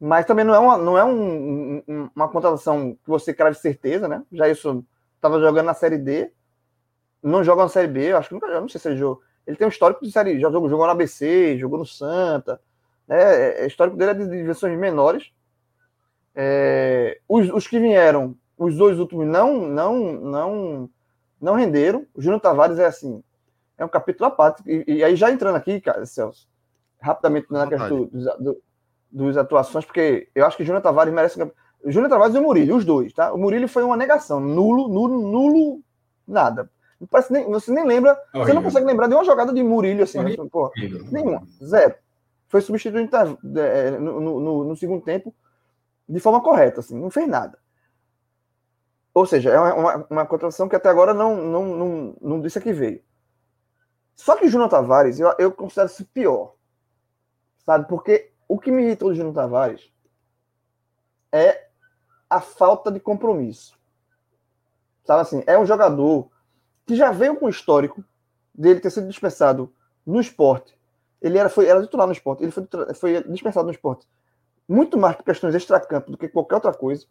Mas também não é uma, não é um, um, uma contratação que você crave certeza, né? Jailson estava jogando na Série D, não joga na Série B, acho que nunca, não sei se ele jogou. Ele tem um histórico de série, já jogou, jogou no ABC, jogou no Santa, né? O é, é, histórico dele é de dimensões menores. É, os, os, que vieram, os dois últimos não não não não renderam. O Júnior Tavares é assim. é um capítulo à parte. E, e aí, já entrando aqui, cara, Celso, rapidamente na questão dos, do, dos atuações, porque eu acho que Júnior Tavares merece. Júnior Tavares e o Murilo, os dois, tá? O Murilo foi uma negação, nulo, nulo, nulo, nada. Parece nem, você nem lembra, você não consegue lembrar de uma jogada de Murilo assim, né? Pô, nenhuma, zero. Foi substituído é, no, no, no, segundo tempo de forma correta, assim, não fez nada. Ou seja, é uma, uma, uma contratação que até agora não, não, não, não disse a que veio. Só que o Júnior Tavares, eu, eu considero isso pior. Sabe? Porque o que me irritou do Júnior Tavares é a falta de compromisso. Sabe assim, é um jogador que já veio com o histórico dele ter sido dispensado no esporte. Ele era, foi, era titular no esporte, ele foi, foi dispensado no esporte. Muito mais por questões extracampo do que qualquer outra coisa.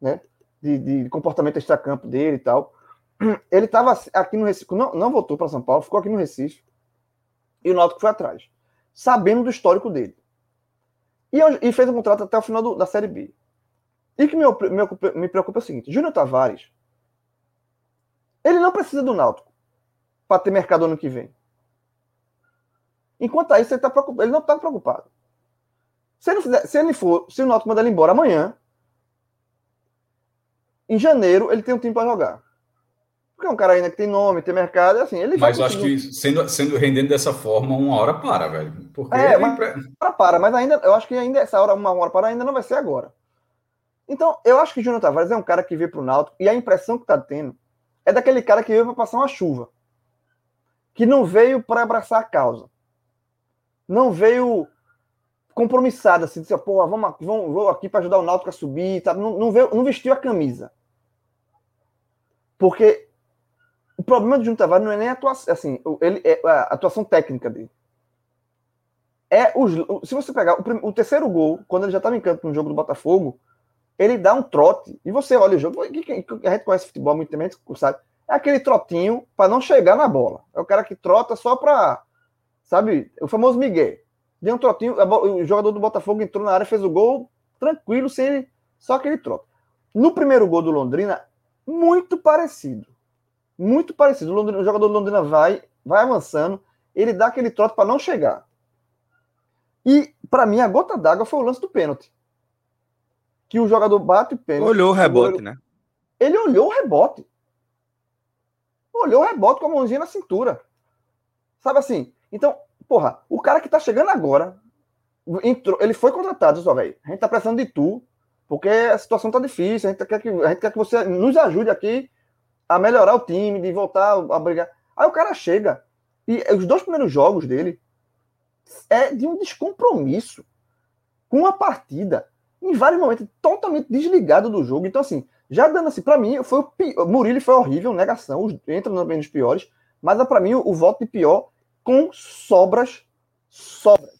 Né? De, de comportamento extracampo dele e tal. Ele estava aqui no Recife, não, não voltou para São Paulo, ficou aqui no Recife. E o Náutico foi atrás, sabendo do histórico dele. E, e fez um contrato até o final do, da Série B. E que me, me, me preocupa é o seguinte: Júnior Tavares, ele não precisa do Náutico para ter mercado ano que vem. Enquanto isso, ele, tá preocupado, ele não está preocupado. Se ele, fizer, se ele for, se o Náutico mandar ele embora amanhã, em janeiro ele tem um time para jogar. Porque é um cara ainda que tem nome, tem mercado, assim, ele Mas eu acho que sendo, sendo rendendo dessa forma, uma hora para, velho. Porque é, mas, para, para, mas ainda, eu acho que ainda essa hora, uma hora para ainda não vai ser agora. Então, eu acho que o Júnior Tavares é um cara que veio para o Náutico e a impressão que tá tendo é daquele cara que veio para passar uma chuva. Que não veio para abraçar a causa. Não veio compromissado, assim, disse, pô, vamos, vamos, vou aqui para ajudar o Náutico a subir, tá? não, não, veio, não vestiu a camisa. Porque o problema do Júnior Tavares não é nem a atuação, assim, ele, é a atuação técnica dele. É os, se você pegar o, o terceiro gol, quando ele já estava em campo no jogo do Botafogo, ele dá um trote. E você olha o jogo, a gente conhece futebol muito tempo, sabe? É aquele trotinho para não chegar na bola. É o cara que trota só para, sabe, o famoso Miguel. Deu um trotinho, o jogador do Botafogo entrou na área, fez o gol tranquilo, sem ele, só aquele trote. No primeiro gol do Londrina, muito parecido muito parecido. O, Londrina, o jogador do Londrina vai, vai avançando, ele dá aquele trote para não chegar. E, para mim, a gota d'água foi o lance do pênalti. Que o jogador bate o pênalti. Olhou o rebote, né? Ele olhou o rebote. Olhou o rebote com a mãozinha na cintura. Sabe assim? Então, porra, o cara que tá chegando agora, entrou, ele foi contratado, só, velho. A gente tá precisando de tu, porque a situação tá difícil. A gente quer que, a gente quer que você nos ajude aqui a melhorar o time, de voltar a brigar. Aí o cara chega e os dois primeiros jogos dele é de um descompromisso com a partida, em vários momentos totalmente desligado do jogo. Então assim, já dando assim, para mim foi o pior, Murilo foi horrível, negação, entra no bem dos piores, mas para mim o, o voto de pior com sobras, sobras.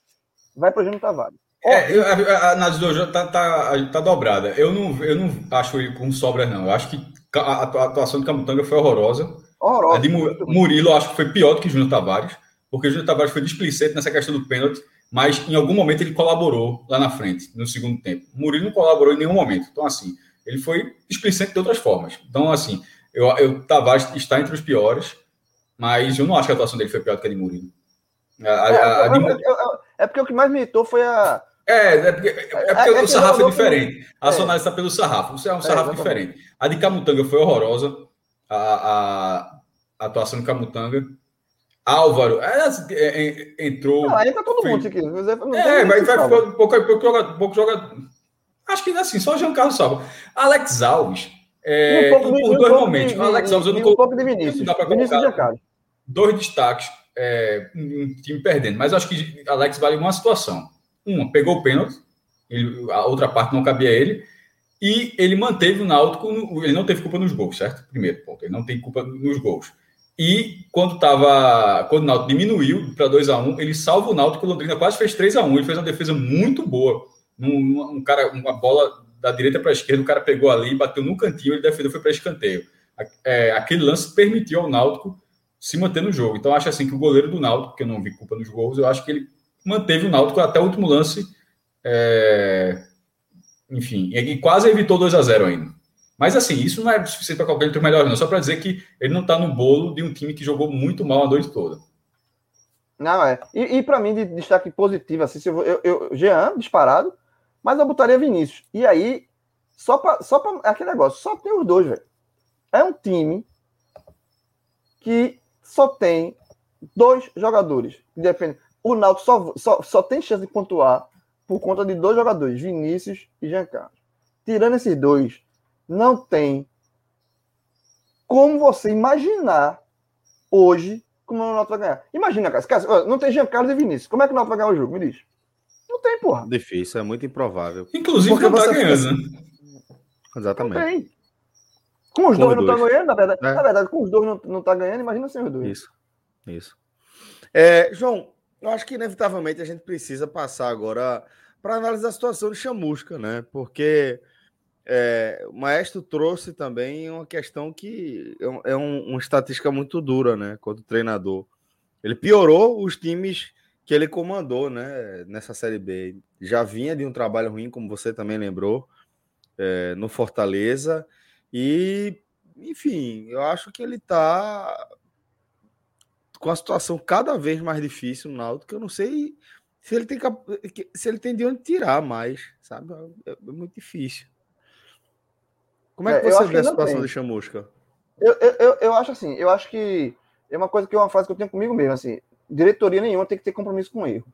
Vai para o Júnior Tavares. É, eu, a, a análise do jogo tá, tá, tá dobrada. Eu não, eu não acho ele com sobras, não. Eu acho que a atuação de Camutanga foi horrorosa. Horrorosa. A de Murilo, acho que foi pior do que Júnior Tavares, porque o Júnior Tavares foi displicente nessa questão do pênalti, mas em algum momento ele colaborou lá na frente, no segundo tempo. Murilo não colaborou em nenhum momento. Então, assim, ele foi displicente de outras formas. Então, assim, eu, eu Tavares está entre os piores, mas eu não acho que a atuação dele foi pior do que a de Murilo. A, a, a de... é, porque o que mais me irritou foi a, é, é porque, é porque é, é o sarrafo é diferente. A é. Está pelo sarrafo. Você é um é, sarrafo diferente. A de Camutanga foi horrorosa. A, atuação de Camutanga. Álvaro, é, é, entrou. Não, aí tá todo mundo aqui. é, mas vai pouco, pouco, pouco joga. Acho que assim, só Jean Carlos salva. Alex Alves. É, um por dois um momentos. De, Alex Alves, eu não um pouco de Vinícius. Dá Vinícius dois destaques. É, um time perdendo, mas acho que Alex vale uma situação. Uma, pegou o pênalti, ele, a outra parte não cabia a ele, e ele manteve o Náutico, ele não teve culpa nos gols, certo? Primeiro ponto, ele não tem culpa nos gols. E quando tava, quando o Náutico diminuiu para 2 a 1 um, ele salva o Náutico, o Londrina quase fez 3 a 1 ele fez uma defesa muito boa. Um, um cara, uma bola da direita para a esquerda, o cara pegou ali, bateu no cantinho, ele defendeu, foi para escanteio. É, aquele lance permitiu ao Náutico se manter no jogo. Então, acho assim que o goleiro do Náutico, que eu não vi culpa nos gols, eu acho que ele manteve o Náutico até o último lance. É... Enfim, e quase evitou 2 a 0 ainda. Mas assim, isso não é suficiente para qualquer entre os melhores, não. Só para dizer que ele não está no bolo de um time que jogou muito mal a noite toda. Não, é. E, e para mim, de destaque positivo, assim, eu, eu, eu, Jean, disparado, mas eu botaria Vinícius. E aí, só para só pra, aquele negócio, só tem os dois, velho. É um time que só tem dois jogadores que defendem. O Náutico só, só, só tem chance de pontuar por conta de dois jogadores, Vinícius e Jean Carlos. Tirando esses dois, não tem como você imaginar hoje como o Náutico vai ganhar. Imagina, cara, não tem Jean Carlos e Vinícius. Como é que o Náutico vai ganhar o jogo? Me diz. Não tem, porra. Difícil, é muito improvável. Inclusive, Porque não tá ganhando, né? Exatamente. Não tem. Com os com dois, dois não tá ganhando, na verdade. É. Na verdade, com os dois não, não tá ganhando, imagina sem os dois. Isso. Isso. É, João, eu acho que inevitavelmente a gente precisa passar agora para analisar a situação de Chamusca, né? Porque é, o Maestro trouxe também uma questão que é, é um, uma estatística muito dura, né? Quanto treinador. Ele piorou os times que ele comandou, né? Nessa Série B. Já vinha de um trabalho ruim, como você também lembrou, é, no Fortaleza. E, enfim, eu acho que ele está com a situação cada vez mais difícil no Náutico, eu não sei se ele tem se ele tem de onde tirar mais, sabe? É, é muito difícil. Como é que é, você vê a situação tem. de Chamusca? Eu, eu, eu, eu, acho assim, eu acho que é uma coisa que é uma frase que eu tenho comigo mesmo, assim, diretoria nenhuma tem que ter compromisso com erro.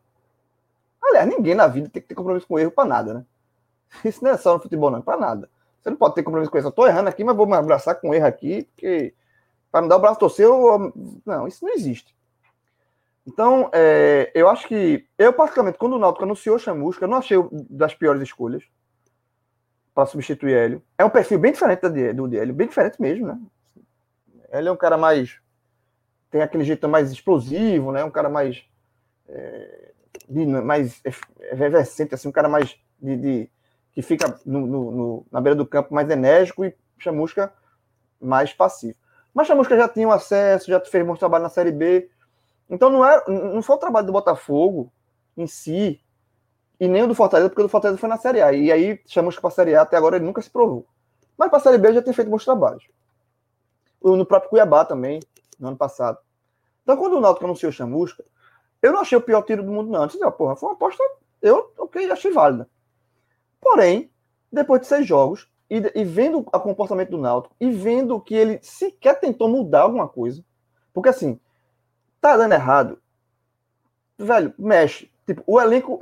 Aliás, ninguém na vida tem que ter compromisso com erro para nada, né? Isso não é só no futebol, não, é para nada. Você não pode ter compromisso com isso. Eu tô errando aqui, mas vou me abraçar com erro aqui, porque para não dar o braço torcer, eu... não, isso não existe. Então, é, eu acho que eu, particularmente, quando o Náutico anunciou Chamusca, eu não achei das piores escolhas para substituir Hélio. É um perfil bem diferente do de Hélio, bem diferente mesmo, né? Ele é um cara mais. Tem aquele jeito mais explosivo, né? Um cara mais. É, mais efervescente, assim, um cara mais. De, de que fica no, no, no, na beira do campo mais enérgico e Chamusca mais passivo. Mas Chamusca já tinha um acesso, já fez bom trabalho na Série B. Então não, é, não foi o trabalho do Botafogo em si e nem o do Fortaleza, porque o do Fortaleza foi na Série A. E aí chamamos para a Série A, até agora ele nunca se provou. Mas para a Série B já tem feito bons trabalhos. No próprio Cuiabá também, no ano passado. Então, quando o Náutico anunciou o Chamusca, eu não achei o pior tiro do mundo, não. Eu porra, foi uma aposta, eu, ok, achei válida. Porém, depois de seis jogos, e, e vendo o comportamento do Náutico, e vendo que ele sequer tentou mudar alguma coisa, porque assim, tá dando errado, velho, mexe. Tipo, o elenco,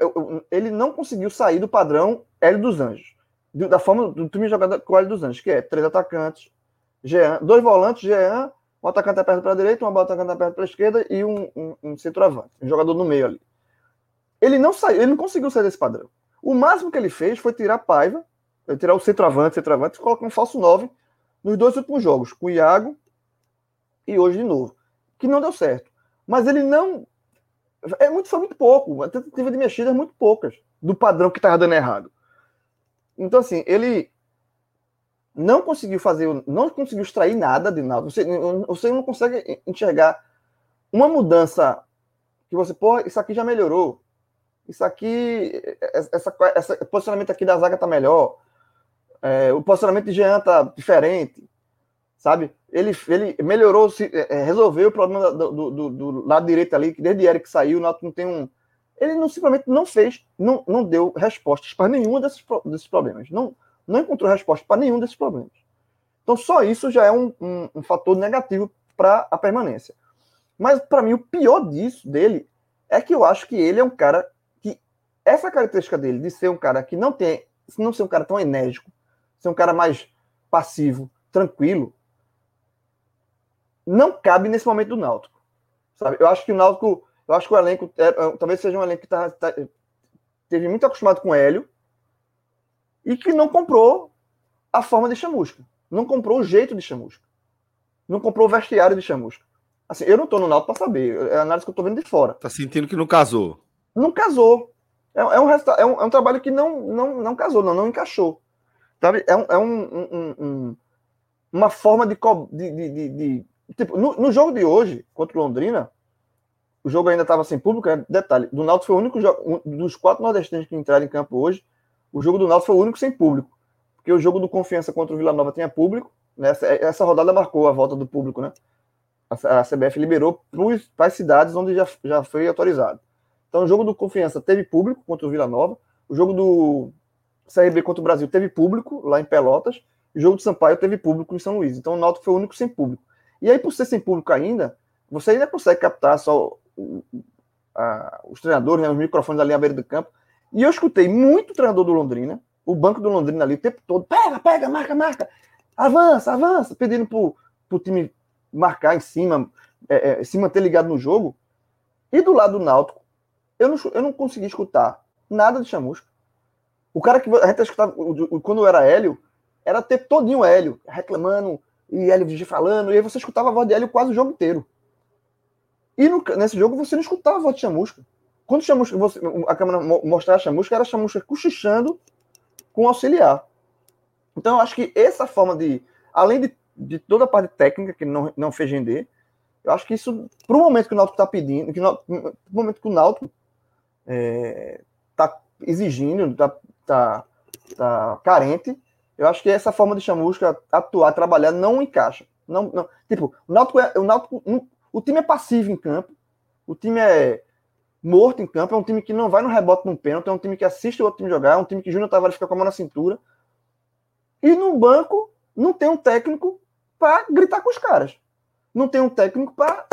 ele não conseguiu sair do padrão Hélio dos Anjos. Da forma do time jogado com o Hélio dos Anjos, que é três atacantes, Jean, dois volantes, Jean, um atacante aperto para a direita, um atacante aperto para a esquerda e um, um, um centroavante, um jogador no meio ali. Ele não saiu, ele não conseguiu sair desse padrão. O máximo que ele fez foi tirar Paiva, tirar o centroavante, centroavante, e colocar um falso 9 nos dois últimos jogos, com o Iago e hoje de novo. Que não deu certo. Mas ele não é muito, foi muito pouco. A tentativa de mexida é muito poucas do padrão que estava dando errado. Então, assim, ele não conseguiu fazer, não conseguiu extrair nada de nada. Você, você não consegue enxergar uma mudança que você, pô, isso aqui já melhorou. Isso aqui, essa, essa posicionamento aqui da zaga tá melhor. É, o posicionamento de Jean tá diferente sabe? Ele, ele melhorou, se, é, é resolveu o problema do, do, do, do, lado direito ali, que desde Eric saiu, não tem um. Ele não simplesmente não fez, não, não deu respostas para nenhum desses, desses problemas. Não, não encontrou resposta para nenhum desses problemas. Então, só isso já é um, um, um fator negativo para a permanência. Mas, para mim, o pior disso, dele, é que eu acho que ele é um cara que. Essa característica dele, de ser um cara que não tem. Não ser um cara tão enérgico, ser um cara mais passivo, tranquilo, não cabe nesse momento do Náutico. Sabe? Eu acho que o Náutico, eu acho que o elenco é, é talvez seja um elenco que tá, tá, teve muito acostumado com o Hélio e que não comprou a forma de chamusca, não comprou o jeito de chamusca, não comprou o vestiário de chamusca. Assim, eu não estou no Náutico para saber, é a análise que eu estou vendo de fora. Tá sentindo que não casou? Não casou. É, é um, é, um, é um trabalho que não, não, não casou, não, não encaixou. Sabe? É, um, é um, um, uma forma de, de, de, de Tipo, no, no, jogo de hoje, contra o Londrina, o jogo ainda estava sem público. Né? Detalhe: do Náutico foi o único jogo, um, dos quatro nordestinos que entraram em campo hoje. O jogo do Náutico foi o único sem público. porque o jogo do Confiança contra o Vila Nova tinha público, né? essa, rodada marcou a volta do público, né? A, a CBF liberou para as cidades onde já, já foi autorizado. Então, o jogo do Confiança teve público contra o Vila Nova, o jogo do CRB contra o Brasil teve público lá em Pelotas, o jogo do Sampaio teve público em São Luís. Então, o Náutico foi o único sem público. E aí, por ser sem público ainda, você ainda consegue captar só a, os treinadores, né, os microfones ali à beira do campo. E eu escutei muito treinador do Londrina, o banco do Londrina ali o tempo todo, pega, pega, marca, marca, avança, avança, pedindo pro, pro time marcar em cima, é, é, se manter ligado no jogo. E do lado do Náutico, eu não, eu não consegui escutar nada de chamusca. O cara que a gente escutava, quando era Hélio, era tempo todinho Hélio, reclamando, e Hélio falando, e aí você escutava a voz de Hélio quase o jogo inteiro. E no, nesse jogo você não escutava a voz de chamusca. Quando chamusca, você, a câmera mostrava a chamusca, era a chamusca cochichando com o auxiliar. Então eu acho que essa forma de, além de, de toda a parte técnica que não, não fez render, eu acho que isso, para o momento que o Náutico está pedindo, que pro momento que o Náutico está é, tá exigindo, está tá, tá carente, eu acho que essa forma de chamusca atuar, trabalhar, não encaixa. Não, não. Tipo, o Náutico, é, o Náutico o time é passivo em campo, o time é morto em campo, é um time que não vai no rebote no pênalti, é um time que assiste o outro time jogar, é um time que Júnior Tavares fica com a mão na cintura. E no banco não tem um técnico para gritar com os caras. Não tem um técnico para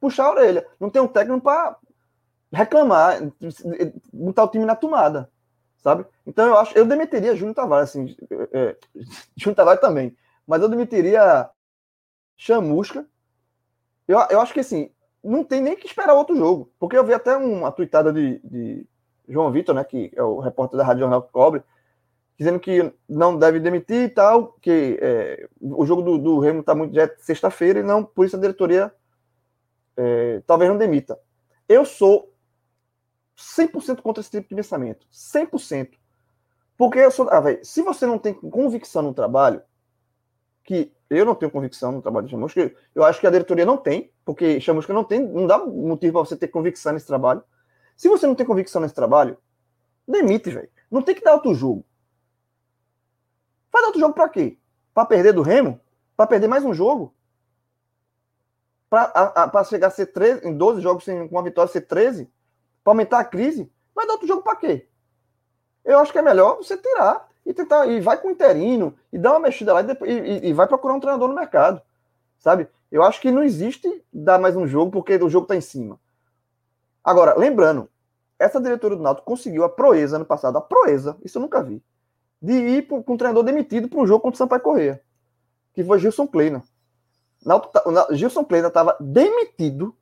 puxar a orelha. Não tem um técnico para reclamar, botar o time na tomada. Sabe? Então eu acho, eu demitiria Júnior Tavares, assim, é, é Júnior Tavares também, mas eu demitiria Chamusca eu, eu acho que assim, não tem nem que esperar outro jogo. Porque eu vi até uma tuitada de, de João Vitor, né, que é o repórter da Rádio Jornal que cobre, dizendo que não deve demitir e tal, que é, o jogo do, do Remo está muito já é sexta-feira e não, por isso a diretoria é, talvez não demita. Eu sou 100% contra esse tipo de pensamento. 100%. Porque eu sou. Ah, véio, se você não tem convicção no trabalho, que eu não tenho convicção no trabalho de Chamusca. Eu acho que a diretoria não tem, porque Chamusca não tem, não dá motivo para você ter convicção nesse trabalho. Se você não tem convicção nesse trabalho, demite, velho. Não tem que dar outro jogo. Vai dar outro jogo para quê? Para perder do Remo? Para perder mais um jogo? Para chegar a ser 13, em 12 jogos sem, com uma vitória ser 13? Para aumentar a crise? Vai dar outro jogo para quê? Eu acho que é melhor você tirar e tentar e vai com o interino e dá uma mexida lá e, depois, e, e, vai procurar um treinador no mercado, sabe? Eu acho que não existe dar mais um jogo porque o jogo está em cima. Agora, lembrando, essa diretora do Náutico conseguiu a proeza ano passado, a proeza, isso eu nunca vi, de ir com um treinador demitido para um jogo contra o Sampaio Correia, que foi Gilson Kleina. Tá, Gilson Kleina estava demitido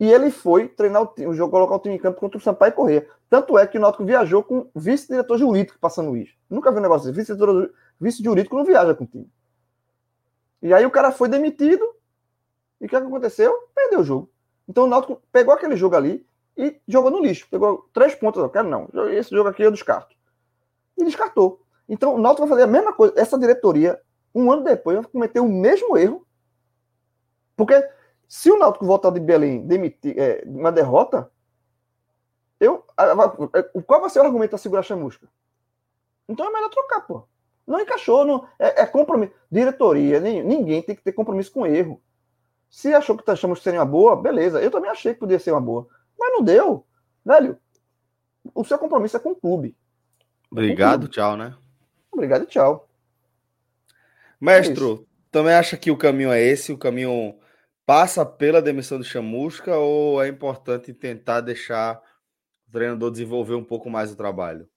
e ele foi treinar o, time, o jogo, colocar o time em campo contra o Sampaio Correia. Tanto é que o Náutico viajou com vice-diretor jurídico passando isso. Nunca vi um negócio assim. Vice-diretor vice-jurídico não viaja com o time. E aí o cara foi demitido. E o é que aconteceu? Perdeu o jogo. Então o Náutico pegou aquele jogo ali e jogou no lixo. Pegou três pontos. Eu quero não. Esse jogo aqui eu descarto. E descartou. Então o Náutico vai fazer a mesma coisa. Essa diretoria, um ano depois, vai cometer o mesmo erro. Porque se o Náutico voltar de Belém demitir é, uma derrota, eu, qual vai ser o argumento para segurar a chamusca? Então é melhor trocar, pô. Não encaixou, não, é, é compromisso. Diretoria, nem, ninguém tem que ter compromisso com erro. Se achou que a chamusca seria uma boa, beleza. Eu também achei que podia ser uma boa. Mas não deu. Velho, o seu compromisso é com o clube. Obrigado, clube. tchau, né? Obrigado, tchau. Mestre, é também acha que o caminho é esse, o caminho passa pela demissão do Chamusca ou é importante tentar deixar o treinador desenvolver um pouco mais o trabalho?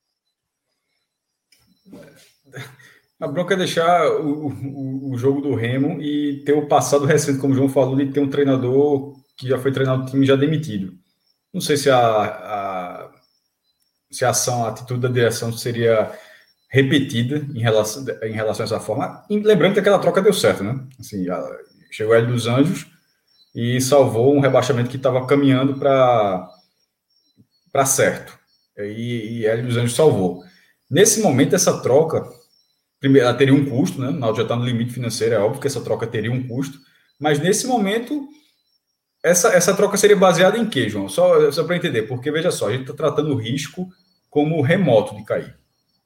A bronca é deixar o, o, o, jogo do Remo e ter o passado recente, como o João falou, de ter um treinador que já foi treinado o time já demitido. Não sei se a, a, se a ação, a atitude da direção seria repetida em relação, em relação a essa forma. E lembrando que aquela troca deu certo, né? Assim, a, chegou ele dos Anjos, e salvou um rebaixamento que estava caminhando para certo. E, e Hélio dos Anjos salvou. Nesse momento, essa troca, primeiro, ela teria um custo, né? O Náutico já está no limite financeiro, é óbvio que essa troca teria um custo, mas nesse momento, essa, essa troca seria baseada em quê, João? Só, só para entender, porque veja só, a gente está tratando o risco como remoto de cair.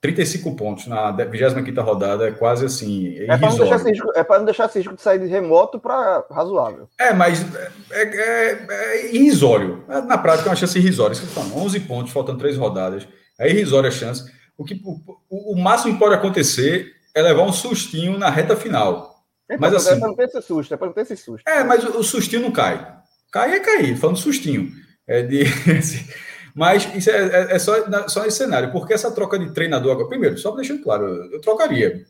35 pontos na 25 rodada é quase assim. É, é para não, deixar esse risco, é não deixar esse risco de sair de remoto para razoável. É, mas é, é, é, irrisório. Na prática, é uma chance irrisória. Isso falo, 11 pontos, faltando três rodadas. É irrisória a chance. O, que, o, o máximo que pode acontecer é levar um sustinho na reta final. Então, mas assim. É para não ter esse susto, é para não ter esse susto. É, mas o, o sustinho não cai. Cai é cair, falando sustinho. É de. Mas isso é, é, é só, só esse cenário, porque essa troca de treinador agora, primeiro, só deixar claro, eu, eu trocaria.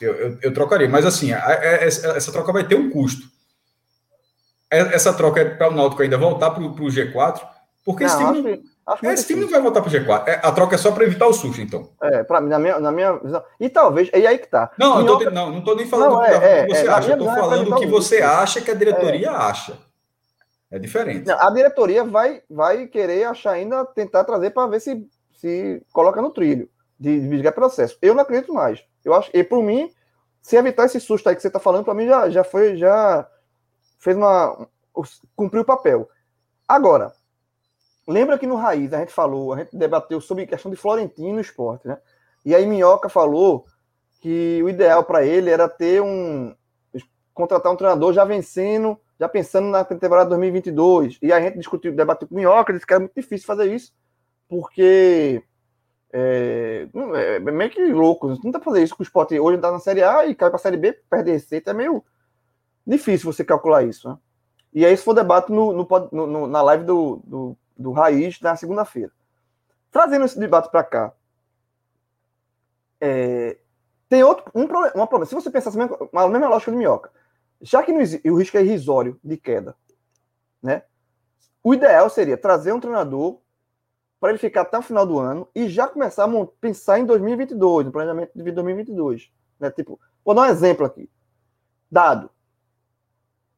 Eu, eu, eu, trocaria, mas assim, a, a, essa, troca vai ter um custo. É, essa troca é para o Náutico ainda voltar para o G4, porque não, esse time, acho, acho esse time não vai voltar para o G4. É, a troca é só para evitar o susto, então. É, para mim, na minha, na minha visão. E talvez, e aí que tá. Não, eu tô, não, não estou nem falando não, é, do que você acha, eu estou falando o que você acha que a diretoria acha. É diferente. Não, a diretoria vai, vai querer achar ainda, tentar trazer para ver se, se coloca no trilho de desligar processo. Eu não acredito mais. Eu acho, e por mim, se evitar esse susto aí que você está falando, para mim já, já foi, já fez uma. cumpriu o papel. Agora, lembra que no Raiz a gente falou, a gente debateu sobre questão de Florentino no esporte, né? E aí Minhoca falou que o ideal para ele era ter um. contratar um treinador já vencendo já pensando na temporada 2022. E a gente discutiu, debateu com o Minhoca, disse que era muito difícil fazer isso, porque é, é, é meio que louco. Não dá pra fazer isso com o Sport hoje está na Série A e cai para a Série B, perde receita. É meio difícil você calcular isso. Né? E aí, isso foi debate no, no, no, na live do, do, do Raiz na segunda-feira. Trazendo esse debate para cá, é, tem outro um problema, uma problema. Se você pensar assim, a mesma lógica do Minhoca, já que o risco é irrisório de queda, né? O ideal seria trazer um treinador para ele ficar até o final do ano e já começar a pensar em 2022, no planejamento de 2022, né? Tipo, vou dar um exemplo aqui. Dado.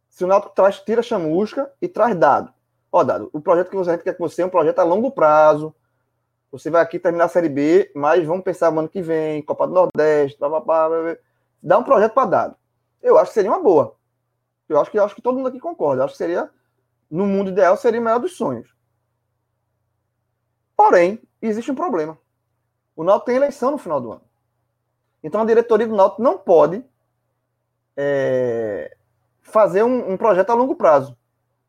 Se o Náutico traz, tira chamusca e traz dado. Ó, dado, o projeto que você quer que você é um projeto a longo prazo. Você vai aqui terminar a Série B, mas vamos pensar no ano que vem, Copa do Nordeste, blá, blá, blá, blá. dá um projeto para dado. Eu acho que seria uma boa. Eu acho que, eu acho que todo mundo aqui concorda. Eu acho que seria, no mundo ideal, seria o maior dos sonhos. Porém, existe um problema. O Náutico tem eleição no final do ano. Então a diretoria do Náutico não pode é, fazer um, um, projeto a longo prazo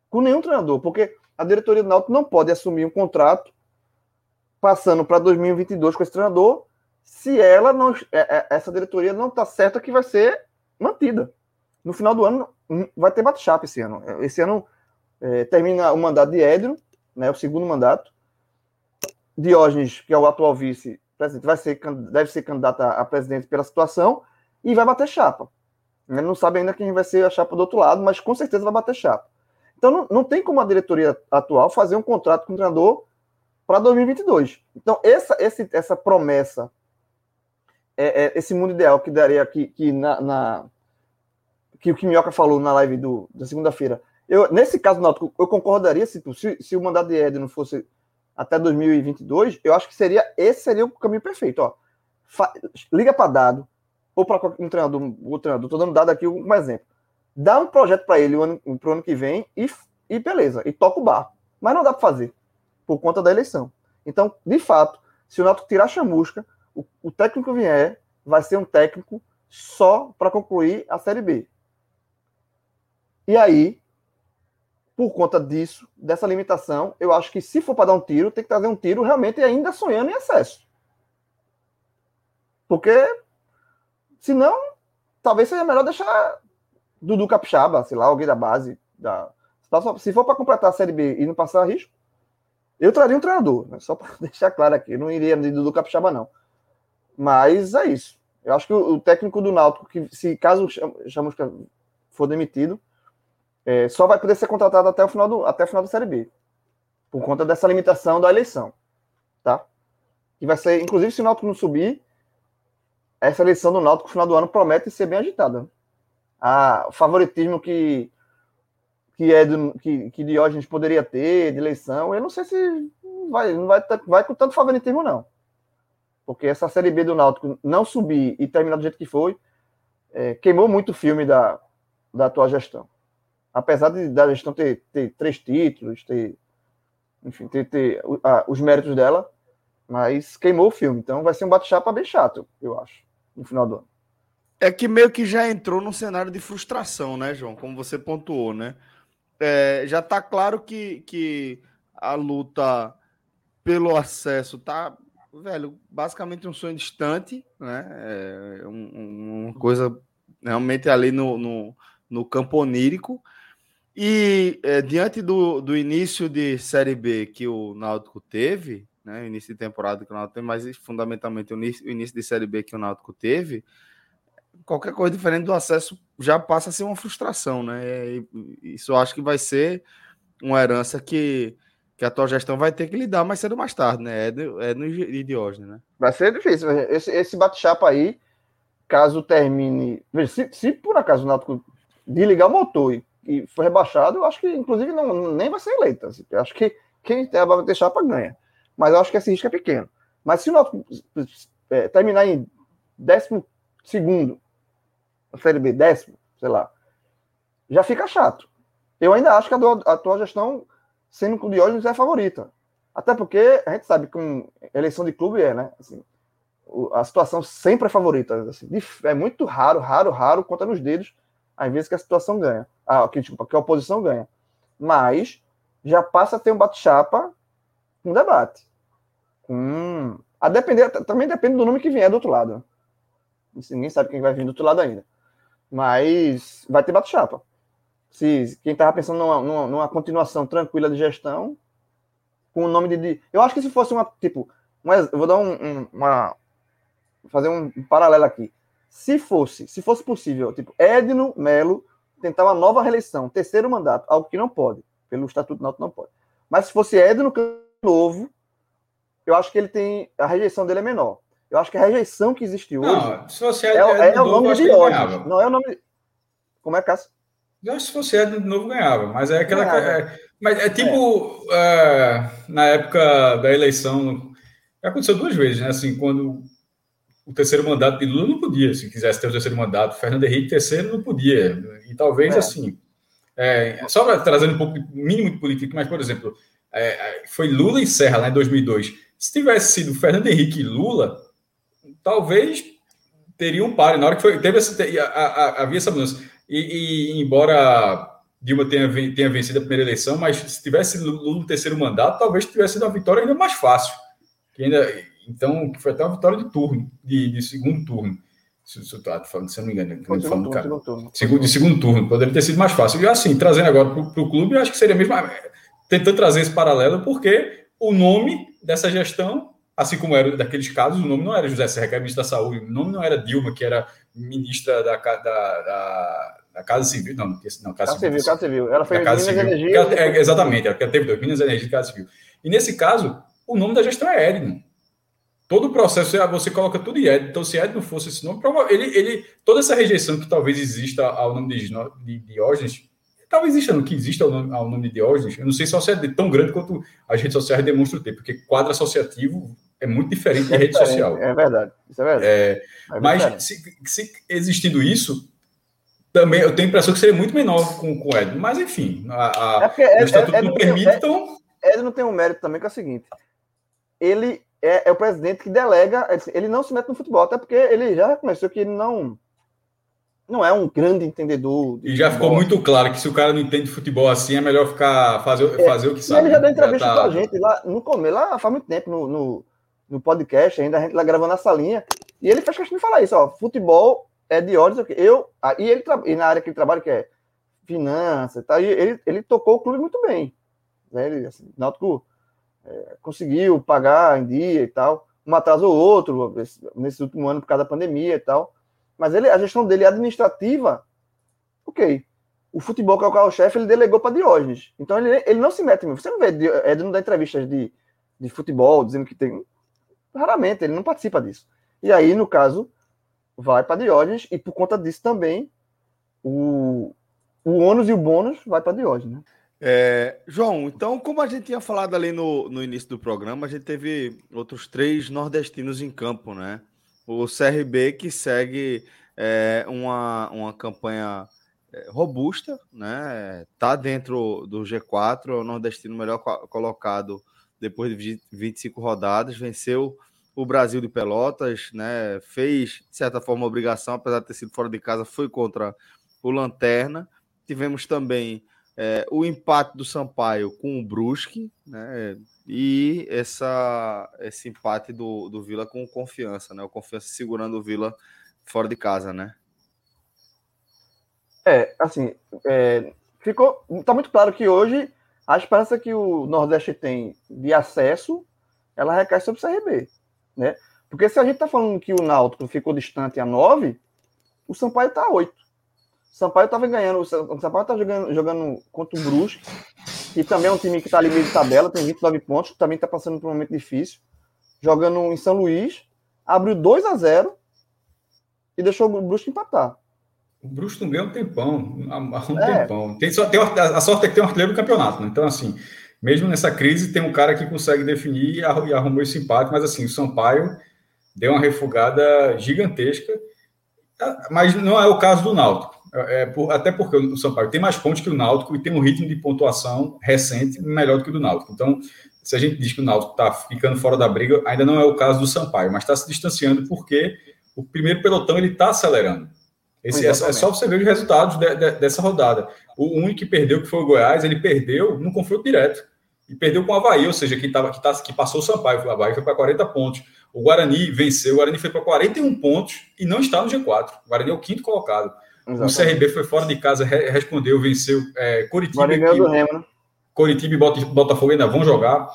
com nenhum treinador, porque a diretoria do Náutico não pode assumir um contrato passando para 2022 com esse treinador se ela não é, é, essa diretoria não está certa que vai ser mantida. No final do ano vai ter bate-chapa esse ano. Esse ano é, termina o mandato de Édrio, né, o segundo mandato. Diógenes, que é o atual vice-presidente, vai ser, deve ser candidato a, presidente pela situação e vai bater chapa. Ele não sabe ainda quem vai ser a chapa do outro lado, mas com certeza vai bater chapa. Então não, não tem como a diretoria atual fazer um contrato com o treinador para 2022. Então essa, esse, essa promessa é, é, esse mundo ideal que daria que, que na, na que o Kimioca falou na live do, da segunda-feira. Eu, nesse caso, Náutico, eu concordaria se, se, se o mandato de Ed não fosse até 2022, eu acho que seria esse seria o caminho perfeito. Ó. Fa, liga para dado, ou para um treinador, o treinador, estou dando dado aqui um exemplo. Dá um projeto para ele para o ano que vem e, e beleza, e toca o bar. Mas não dá para fazer, por conta da eleição. Então, de fato, se o Náutico tirar a chamusca, o, o técnico vier, vai ser um técnico só para concluir a Série B. E aí, por conta disso, dessa limitação, eu acho que se for para dar um tiro, tem que trazer um tiro realmente ainda sonhando em excesso. Porque, senão, talvez seja melhor deixar Dudu Capixaba, sei lá, alguém da base. Da... Se for para completar a Série B e não passar risco, eu traria um treinador, né? só para deixar claro aqui. Eu não iria de Dudu Capixaba, não. Mas é isso. Eu acho que o, o técnico do Náutico, que se caso Chamusca for demitido, é, só vai poder ser contratado até o final do até o final da Série B, por conta dessa limitação da eleição, tá? E vai ser, inclusive, se o Náutico não subir, essa eleição do Náutico no final do ano promete ser bem agitada. O favoritismo que que é do, que, que Diógenes poderia ter de eleição, eu não sei se vai, não vai, vai com tanto favoritismo, não porque essa Série B do Náutico não subir e terminar do jeito que foi, é, queimou muito o filme da, da atual gestão. Apesar de, da gestão ter, ter três títulos, ter, enfim, ter, ter a, os méritos dela, Mas queimou o filme, então vai ser um bate-chapa bem chato, eu acho, no final do ano. É que meio que já entrou num cenário de frustração, né, João? Como você pontuou, né? É, já tá claro que, que a luta pelo acesso tá, velho, basicamente um sonho distante, né? É um, uma coisa realmente ali no, no, no campo onírico. E é, diante do, do início de Série B que o Náutico teve, né, início de temporada que o Náutico teve, mas fundamentalmente o início, o início de Série B que o Náutico teve, qualquer coisa diferente do acesso já passa a ser uma frustração, né? E, isso eu acho que vai ser uma herança que, que a tua gestão vai ter que lidar mais cedo ou mais tarde, né? É, no, é no Diógenes, né? Vai ser difícil. Esse, esse bate-chapa aí, caso termine. Se, se por acaso o Náutico desligar o motor e e foi rebaixado, eu acho que, inclusive, não, nem vai ser eleita. Assim. Acho que quem vai ter chapa ganha. Mas eu acho que esse risco é pequeno. Mas se o Náutico é, terminar em décimo segundo, a Série B, décimo, sei lá, já fica chato. Eu ainda acho que a, a atual gestão, sendo com o Diógenes, é a favorita. Até porque a gente sabe que eleição de clube é, né? Assim, a situação sempre é favorita. Assim, é muito raro, raro, raro, conta nos dedos às vezes que a situação ganha. Ah, que, tipo, que a oposição ganha. Mas já passa a ter um bate-chapa um debate. A depender, também depende do nome que vier do outro lado. Ninguém sabe quem vai vir do outro lado ainda. Mas vai ter bate-chapa. Se quem estava pensando numa, numa, numa, continuação tranquila de gestão, com o nome de, de. Eu acho que se fosse uma. Tipo, eu vou dar um, um, uma. Fazer um paralelo aqui. Se fosse, se fosse possível, tipo, Edno Melo tentar uma nova reeleição, terceiro mandato, algo que não pode, pelo Estatuto Náutico não pode. Mas se fosse Edno novo, eu acho que ele tem a rejeição dele é menor. Eu acho que a rejeição que existe hoje não, se fosse Edno é, é, o nome de Diógenes, não é o nome. Como é, Cássio? Que se fosse Edno de novo ganhava, mas é aquela. É, mas é tipo é. É, na época da eleição, aconteceu duas vezes, né? Assim, quando o terceiro mandato de Lula não podia, se quisesse ter o terceiro mandato, Fernando Henrique terceiro não podia. E talvez é. assim, é, só para trazer um pouco mínimo de política, mas por exemplo, é, foi Lula e Serra lá em 2002. Se tivesse sido Fernando Henrique e Lula, talvez teria um pare. Na hora que foi, teve essa, havia essa mudança. E, e, embora Dilma tenha, tenha vencido a primeira eleição, mas se tivesse Lula no terceiro mandato, talvez tivesse sido uma vitória ainda mais fácil. Que ainda, então, foi até uma vitória de turno, de, de segundo turno. Se, se eu estou falando, se eu não me engano, segundo, turno, segundo turno. Segundo, de segundo turno, poderia ter sido mais fácil. E assim, trazendo agora para o clube, eu acho que seria mesmo tentando trazer esse paralelo, porque o nome dessa gestão, assim como era daqueles casos, o nome não era José Serra, que era ministro da Saúde, o nome não era Dilma, que era ministra da, da, da, da Casa Civil, não, não, Casa, Casa Civil, Casa Civil. Ela foi Casa Civil. Energia. Ela, é, exatamente, ela teve dois, Minas Energia e Casa Civil. E nesse caso, o nome da gestão é Edno todo o processo você coloca tudo em Ed. Então, se Ed não fosse esse nome, ele, ele, toda essa rejeição que talvez exista ao nome de, de Diógenes, talvez exista no que exista ao nome, ao nome de Diógenes, eu não sei se é tão grande quanto as redes sociais demonstram ter, porque quadro associativo é muito diferente é da rede social. É verdade, isso é verdade. É, é mas se, se, existindo isso, também eu tenho a impressão que seria muito menor com, com o Ed. Mas enfim, a, a, é o estatuto não permite, então. Ed não tem um mérito também que é o seguinte: ele é, é, o presidente que delega, ele não se mete no futebol, até porque ele já reconheceu que ele não não é um grande entendedor. E já ficou muito claro que se o cara não entende futebol assim, é melhor ficar fazer, é, fazer o que sabe. Ele já deu entrevista já tá... a gente lá no começo, lá faz muito tempo no, no, no, podcast, ainda a gente lá gravando essa linha, e ele fez questão de falar isso, ó, futebol é de horas, eu, ah, e ele e na área que ele trabalha, que é finanças, tá, e ele, ele tocou o clube muito bem. Né? Ele, assim, Náutico é, conseguiu pagar em dia e tal, um atrás ou outro, nesse último ano por causa da pandemia e tal. Mas ele, a gestão dele administrativa, ok. O futebol, que é o carro-chefe, ele delegou para Diógenes. Então ele, ele não se mete. Você não vê Ed não dá entrevistas de, de futebol dizendo que tem. Raramente, ele não participa disso. E aí, no caso, vai para Diógenes, e por conta disso também, o, o ônus e o bônus vai para Diógenes. Né? É, João, então, como a gente tinha falado ali no, no início do programa, a gente teve outros três nordestinos em campo, né? O CRB que segue é, uma, uma campanha é, robusta, né? Tá dentro do G4, é o nordestino melhor colocado depois de 25 rodadas, venceu o Brasil de Pelotas, né? Fez, de certa forma, obrigação, apesar de ter sido fora de casa, foi contra o Lanterna. Tivemos também é, o empate do Sampaio com o Brusque, né? E essa, esse empate do, do Vila com confiança, né? O confiança segurando o Vila fora de casa, né? É, assim, é, ficou. Tá muito claro que hoje a esperança que o Nordeste tem de acesso, ela recai sobre o CRB né? Porque se a gente está falando que o Náutico ficou distante a 9, o Sampaio está a 8. O Sampaio estava ganhando, o Sampaio está jogando, jogando contra o Brusque, que também é um time que está ali meio de tabela, tem 29 pontos, também está passando por um momento difícil. Jogando em São Luís, abriu 2 a 0 e deixou o Brusque empatar. O Brusque não ganha um tempão, há um é. tempão. Tem, só, tem, a sorte é que tem um artilheiro do campeonato, né? Então, assim, mesmo nessa crise, tem um cara que consegue definir e arrumou esse empate, mas assim, o Sampaio deu uma refugada gigantesca, mas não é o caso do Náutico. É, é por, até porque o Sampaio tem mais pontos que o Náutico e tem um ritmo de pontuação recente melhor do que o do Náutico. Então, se a gente diz que o Náutico está ficando fora da briga, ainda não é o caso do Sampaio, mas está se distanciando porque o primeiro pelotão ele está acelerando. Esse, é, é, só você ver os resultados de, de, dessa rodada. O único que perdeu, que foi o Goiás, ele perdeu no confronto direto. E perdeu com o Havaí, ou seja, que, tava, que, tá, que passou o Sampaio. O Havaí foi para 40 pontos. O Guarani venceu, o Guarani foi para 41 pontos e não está no G4. O Guarani é o quinto colocado. Exatamente. O CRB foi fora de casa, re, respondeu, venceu. É, Coritiba, que, Remo, né? Coritiba e Botafogo ainda vão jogar.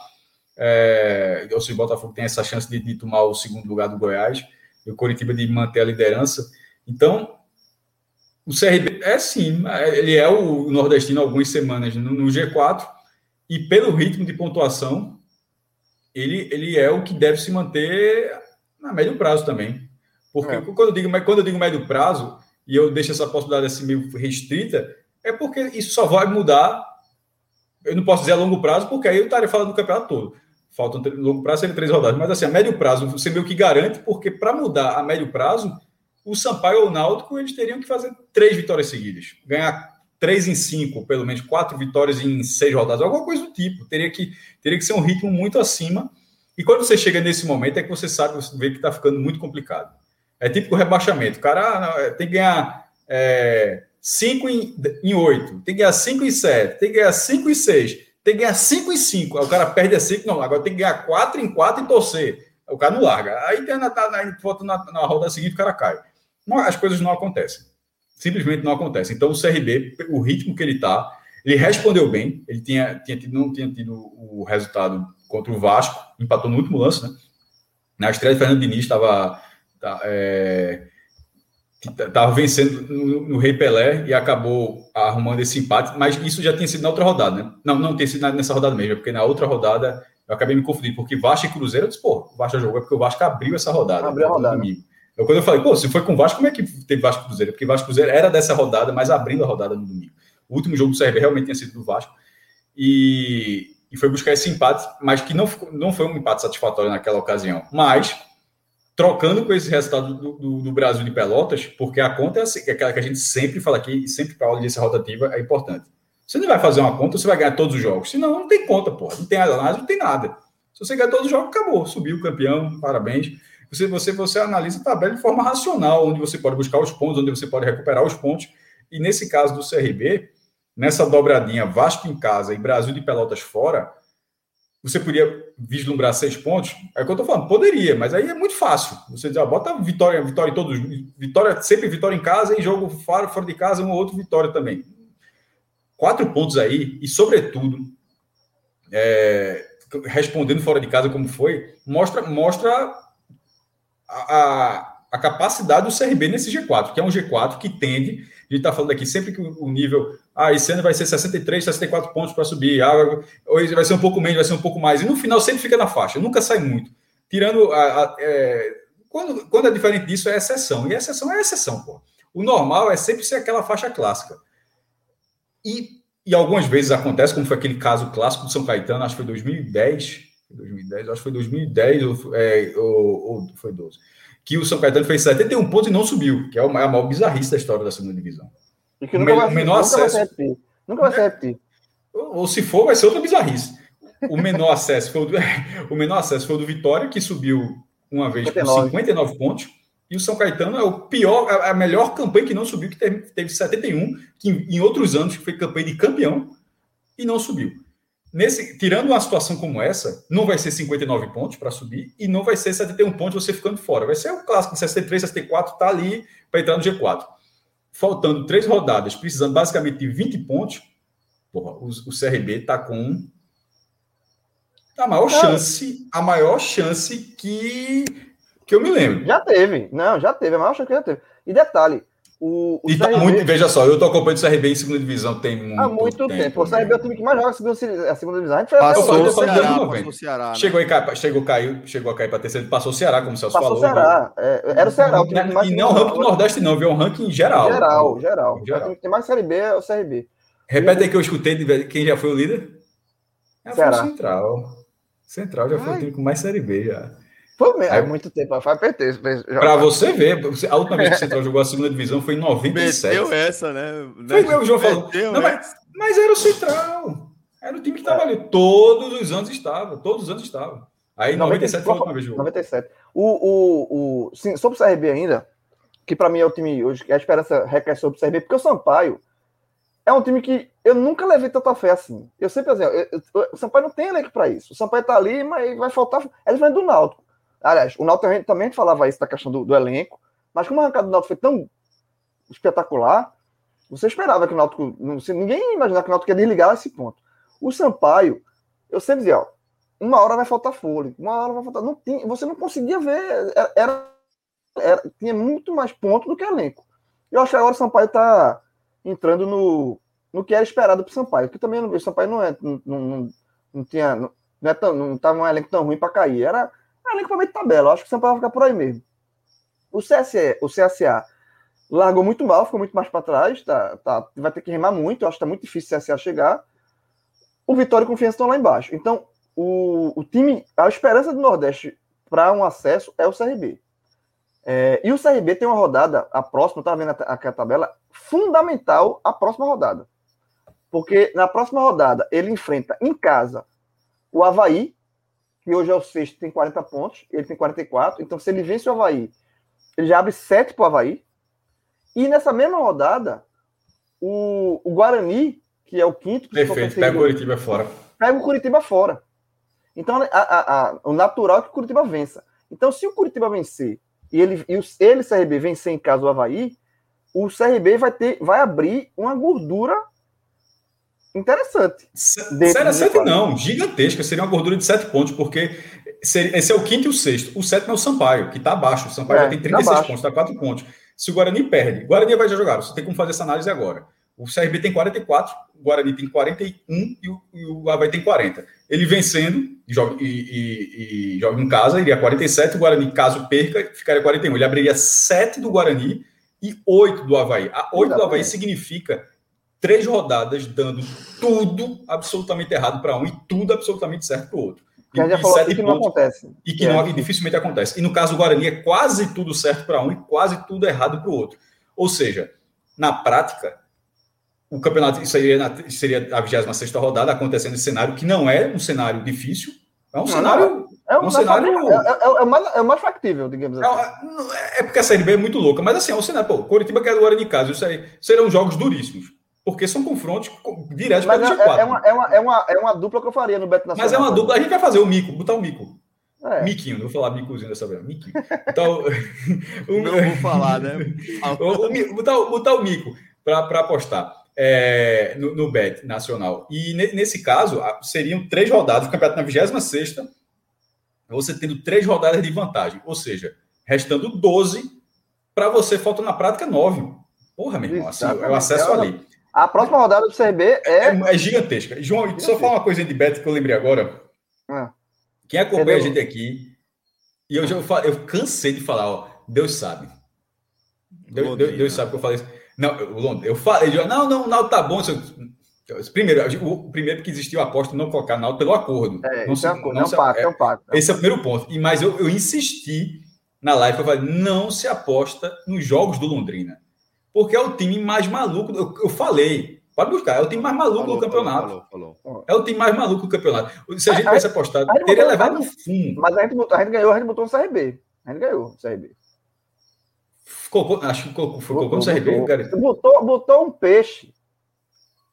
É, ou seja, o Botafogo tem essa chance de, de tomar o segundo lugar do Goiás. E o Coritiba de manter a liderança. Então, o CRB é sim, ele é o nordestino algumas semanas no, no, G4 e pelo ritmo de pontuação ele, ele é o que deve se manter a médio prazo também. Porque é. quando, eu digo, quando eu digo médio prazo e eu deixo essa possibilidade assim meio restrita, é porque isso só vai mudar. Eu não posso dizer a longo prazo, porque aí eu estaria falando do campeonato todo. Faltam longo prazo seria três rodadas, mas assim, a médio prazo você meio que garante, porque para mudar a médio prazo o Sampaio ou o Náutico eles teriam que fazer três vitórias seguidas, ganhar três em cinco, pelo menos quatro vitórias em seis rodadas, alguma coisa do tipo. Teria que, teria que ser um ritmo muito acima. E quando você chega nesse momento, é que você sabe, você vê que está ficando muito complicado. É típico rebaixamento. O cara ah, é, tem que ganhar é, cinco em, em oito, tem que ganhar cinco em sete, tem que ganhar cinco em seis, tem que ganhar cinco em cinco. Aí o cara perde a cinco, não, agora tem que ganhar quatro em quatro e torcer. O cara não larga. Aí na, na, na roda seguinte, o cara cai. Não, as coisas não acontecem. Simplesmente não acontecem. Então, o CRB, o ritmo que ele está, ele respondeu bem. Ele tinha, tinha tido, não tinha tido o resultado contra o Vasco, empatou no último lance, né? Na estreia, Fernando Diniz estava tá, é, estava vencendo no, no, Rei Pelé e acabou arrumando esse empate, mas isso já tinha sido na outra rodada, né? Não, não tinha sido nessa rodada mesmo, porque na outra rodada eu acabei me confundindo, porque Vasco e Cruzeiro, eu disse, pô, o Vasco jogou, é porque o Vasco abriu essa rodada. Abriu a rodada. Domingo. Eu, quando eu falei, pô, se foi com o Vasco, como é que teve Vasco Cruzeiro? Porque Vasco Cruzeiro era dessa rodada, mas abrindo a rodada no domingo. O último jogo do CRB realmente tinha sido do Vasco. E, e foi buscar esse empate, mas que não, não foi um empate satisfatório naquela ocasião. Mas, trocando com esse resultado do, do, do Brasil de Pelotas, porque a conta é, assim, é aquela que a gente sempre fala aqui, sempre para a audiência rotativa, é importante. Você não vai fazer uma conta, você vai ganhar todos os jogos. Senão, não tem conta, pô. Não tem análise, não tem nada. Se você ganhar todos os jogos, acabou. Subiu o campeão, parabéns. Você, você, você analisa a tabela de forma racional, onde você pode buscar os pontos, onde você pode recuperar os pontos. E nesse caso do CRB, nessa dobradinha Vasco em casa e Brasil de Pelotas fora, você podia vislumbrar seis pontos? É o que eu estou falando, poderia, mas aí é muito fácil. Você diz, ó, bota vitória, vitória em todos, vitória, sempre vitória em casa e jogo fora, fora de casa, um ou outro vitória também. Quatro pontos aí, e sobretudo, é, respondendo fora de casa como foi, mostra, mostra a, a capacidade do CRB nesse G4, que é um G4 que tende, a gente está falando aqui sempre que o nível, ah, esse ano vai ser 63, 64 pontos para subir, ah, hoje vai ser um pouco menos, vai ser um pouco mais, e no final sempre fica na faixa, nunca sai muito. Tirando a, a é, quando, quando é diferente disso, é exceção, e exceção é exceção, pô. O normal é sempre ser aquela faixa clássica. E, e algumas vezes acontece, como foi aquele caso clássico do São Caetano, acho que foi 2010, 2010, acho que foi 2010 ou, é, ou, ou foi 12, que o São Caetano fez 71 pontos e não subiu, que é, a maior bizarrice da história da segunda divisão. E que nunca, o vai, menor nunca acesso, vai repetir. Nunca vai se repetir. Ou, ou, se for, vai ser outra bizarrice. o menor acesso foi o, do, o menor acesso foi do Vitória, que subiu uma vez 59. com 59 pontos. E o São Caetano é o pior, a melhor campanha que não subiu, que teve, teve 71, que em, em outros anos foi campanha de campeão e não subiu. Nesse, tirando uma situação como essa, não vai ser 59 pontos para subir e não vai ser 71 pontos você ficando fora. Vai ser o clássico 63, 64, tá ali para entrar no G4. Faltando três rodadas, precisando basicamente de 20 pontos, porra, o, o CRB está com a maior chance, a maior chance que, que eu me lembro. Já teve, não, já teve, a maior chance que já teve. E detalhe, o, o e tá muito, veja só, eu tô acompanhando o CRB em segunda divisão tem muito Há muito tempo. tempo. O CRB é o time que mais joga a segunda, a segunda divisão. A gente passou, o Ceará, passou o Ceará. Né? Chegou, a, chegou, caiu, chegou a cair para terceiro, passou o Ceará, como o Celso passou falou. Passou o Ceará. É, era o Ceará. O time mais e não o ranking do Nordeste, não, viu? É um ranking geral. Geral, geral. geral. O tem mais Série B é o CRB. Repete aí que eu escutei de quem já foi o líder. É Ceará. o Central. Central já Ai. foi o time com mais Série B já. Foi mesmo, há muito tempo, foi PT. Para você ver, a última vez que o Central jogou a segunda divisão foi em 97. Meteu essa, né? Foi o João falou. Não, mas, mas, era o Central. Era o time que estava é. ali. Todos os anos estava. Todos os anos estava. Aí 97 foi a última vez. 97. O, o, o, sim, sobre o CRB ainda, que para mim é o time hoje, que a esperança recai sobre o CRB, porque o Sampaio é um time que eu nunca levei tanta fé assim. Eu sempre assim, eu, eu, o Sampaio não tem elenco para isso. O Sampaio tá ali, mas vai faltar. Eles vêm do Náutico. Aliás, o Náutico também falava isso da questão do, do elenco, mas como a arrancada do Náutico foi tão espetacular, você esperava que o. Não, ninguém ia imaginar que o Náutico ia desligar esse ponto. O Sampaio, eu sempre dizia, ó, uma hora vai faltar fôlego, uma hora vai faltar. Não tinha, você não conseguia ver. Era, era, tinha muito mais pontos do que elenco. Eu acho que agora o Sampaio está entrando no, no que era esperado para o Sampaio, porque também o Sampaio não, é, não, não, não tinha. Não, é tão, não tava um elenco tão ruim para cair. Era é elenco de tabela. Acho que o Sampaio vai ficar por aí mesmo. O CSE, o CSA largou muito mal, ficou muito mais para trás. Tá, tá, vai ter que remar muito. Acho que está muito difícil o CSA chegar. O Vitória e Confiança estão lá embaixo. Então, o, o time, a esperança do Nordeste para um acesso é o CRB. É, e o CRB tem uma rodada, a próxima, estava vendo aqui a tabela, fundamental a próxima rodada. Porque na próxima rodada ele enfrenta em casa o Havaí, que hoje é o sexto, tem 40 pontos, ele tem 44. Então, se ele vence o Havaí, ele já abre 7 para o Havaí. E nessa mesma rodada, o, o Guarani, que é o quinto. Perfeito, pega o Curitiba fora. Pega o Curitiba fora. Então, a, a, a, o natural é que o Curitiba vença. Então, se o Curitiba vencer e ele, e o, ele CRB, vencer em casa o Havaí, o CRB vai, ter, vai abrir uma gordura interessante. Interessante não, gigantesca. Seria uma gordura de 7 pontos, porque seria, esse é o quinto e o sexto. O sétimo é o Sampaio, que está abaixo. O Sampaio é, já tem 36 tá pontos, está 4 pontos. Se o Guarani perde, o Guarani vai já jogar. Você tem como fazer essa análise agora. O CRB tem 44, o Guarani tem 41 e o, e o Havaí tem 40. Ele vencendo joga, e, e, e, joga em casa, iria 47. O Guarani, caso perca, ficaria 41. Ele abriria 7 do Guarani e 8 do Havaí. A 8 do Havaí significa três rodadas dando tudo absolutamente errado para um e tudo absolutamente certo para o outro. E, já falou, que não acontece. E que, é. não, e dificilmente acontece. E no caso do Guarani é quase tudo certo para um e quase tudo errado para o outro. Ou seja, na prática, o campeonato seria, seria a 26 rodada acontecendo em cenário que não é um cenário difícil, é um não, cenário. É, um, cenário. É, é, é, mais, é mais factível, digamos assim. É, é, porque a Série B é muito louca, mas assim, é um cenário. Pô, Coritiba quer Guarani em casa, isso aí serão jogos duríssimos. Porque são confrontos diretos para o G4. É, é, uma, é, uma, é, uma, é uma dupla que eu faria no Beto Nacional. Mas é uma dupla. A gente vai fazer o mico, botar o mico. É. Miquinho, não vou falar micozinho dessa vez, miquinho. Então, o, não vou falar, né? o, o, botar, botar o mico para apostar é, no, no Bet nacional. E ne, nesse caso, seriam três rodadas, o campeonato na 26 você tendo três rodadas de vantagem. Ou seja, restando 12, para você falta na prática 9. Porra, meu irmão, assim, é o acesso é ali. A próxima rodada do CRB é. É, é gigantesca. João, gigantesca. só falar uma coisa de beta que eu lembrei agora. Ah. Quem acompanha Entendeu? a gente aqui, e eu já eu cansei de falar, ó, Deus sabe. Deus, Deus, Deus sabe que eu falei isso. Não, eu, eu falei, não, não, o Naldo tá bom. Primeiro, o primeiro que existiu a aposta não colocar Naldo pelo acordo. É, não, se, é, não, não é um pacto, é, é um pacto. Esse é o primeiro ponto. E, mas eu, eu insisti na live, eu falei, não se aposta nos jogos do Londrina porque é o time mais maluco. Eu, eu falei, Pode buscar, é o time mais maluco falou, do campeonato. Falou, falou, é o time mais maluco do campeonato. Se a gente tivesse apostado, teria levado no fundo. Mas a gente, botou, a gente ganhou, a gente botou no CRB. A gente ganhou no CRB. Colocou, acho que colocou, foi colocou no CRB, cara. Botou, botou um peixe.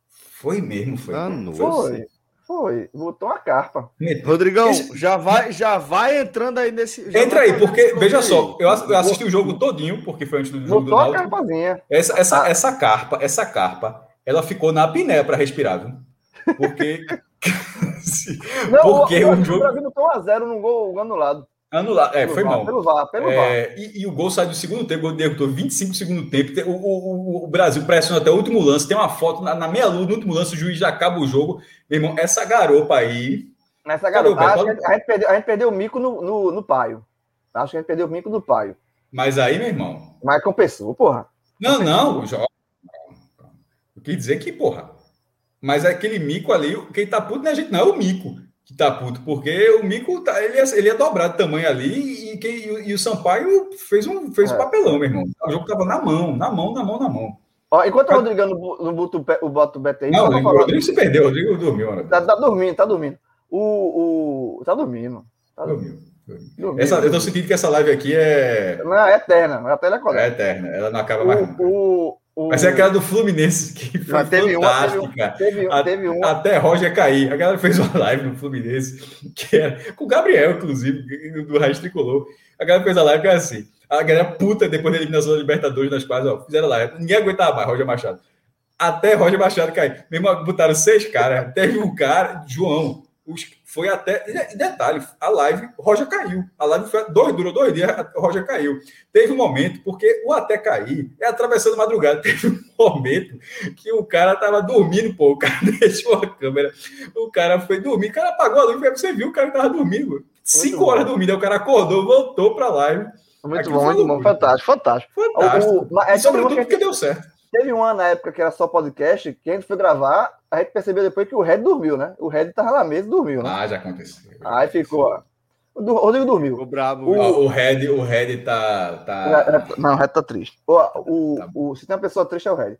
Foi mesmo, foi. Ah, foi. Foi, botou a carpa. Rodrigão, já vai, já vai entrando aí nesse. Entra aí, porque, veja só, eu, assisti o jogo todinho, porque foi antes do jogo botou do a carpazinha. Essa, essa, ah. essa carpa, essa carpa, ela ficou na apneia para respirar, viu? Porque. Não, porque o, o, o jogo. O Brasil botou 1x0 no gol anulado. Anulado, é, foi VAR, mal. Pelo VAR, pelo é, VAR. E, e, o gol sai do segundo tempo, o gol derrotou 25 segundo tempo. O, o, o, Brasil pressiona até o último lance. Tem uma foto na, na meia luz, no último lance, o juiz já acaba o jogo. Meu irmão, essa garopa aí. Essa garopa, acho que a gente, perdeu, a gente perdeu o mico no, no, no paio. Acho que a gente perdeu o mico no paio. Mas aí, meu irmão. Mas compensou, porra. Não, não. Eu quis dizer que, porra. Mas aquele mico ali, quem tá puto não é a gente, não, é o mico que tá puto, porque o Mico tá, ele, ia, ele ia dobrar de tamanho ali e, quem, e, e o Sampaio fez um, fez é. um papelão, meu irmão. O jogo tava na mão, na mão, na mão, na mão. Ó, enquanto o Rodrigo não, bota o, bota o bet aí. Não, o Rodrigo se perdeu, o Rodrigo dormiu. Tá, tá, dormindo, tá dormindo. O, o, tá dormindo. Tá dormindo. Dormiu. dormiu. Essa, eu tô sentindo que essa live aqui é. Não, é eterna. É, é eterna, ela não acaba mais. O, mas é aquela do Fluminense que foi teve fantástica. Uma, teve, um, teve, um, Até Roger cair. A galera fez uma live no Fluminense, que era com o Gabriel, inclusive, do Raiz Tricolor. A galera fez a live que era assim. A galera puta depois da eliminação da Libertadores nas quais, ó, fizeram live. Ninguém aguentava mais, Roger Machado. Até Roger Machado cair. Mesmo botaram seis caras. Teve um cara, João, foi até. E detalhe, a live, o Roger caiu. A live foi dois, durou dois dias, Roger caiu. Teve um momento, porque o até cair é atravessando madrugada. Teve um momento que o cara tava dormindo, pô. O cara deixou a câmera, o cara foi dormir, o cara apagou a luz, você viu, o cara tava dormindo. Cinco horas dormindo, aí o cara acordou, voltou pra live. Muito bom, muito bom, fantástico, fantástico. Fantástico. O, o, é Sobretudo porque deu certo. Teve um ano na época que era só podcast, que a gente foi gravar, a gente percebeu depois que o Red dormiu, né? O Red tava na mesa e dormiu, né? Ah, já aconteceu. Aí ficou, ó. O Rodrigo dormiu. O brabo. O, o, Red, o Red tá. tá... Não, o Red tá triste. O, o, tá o, se tem uma pessoa triste, é o Red.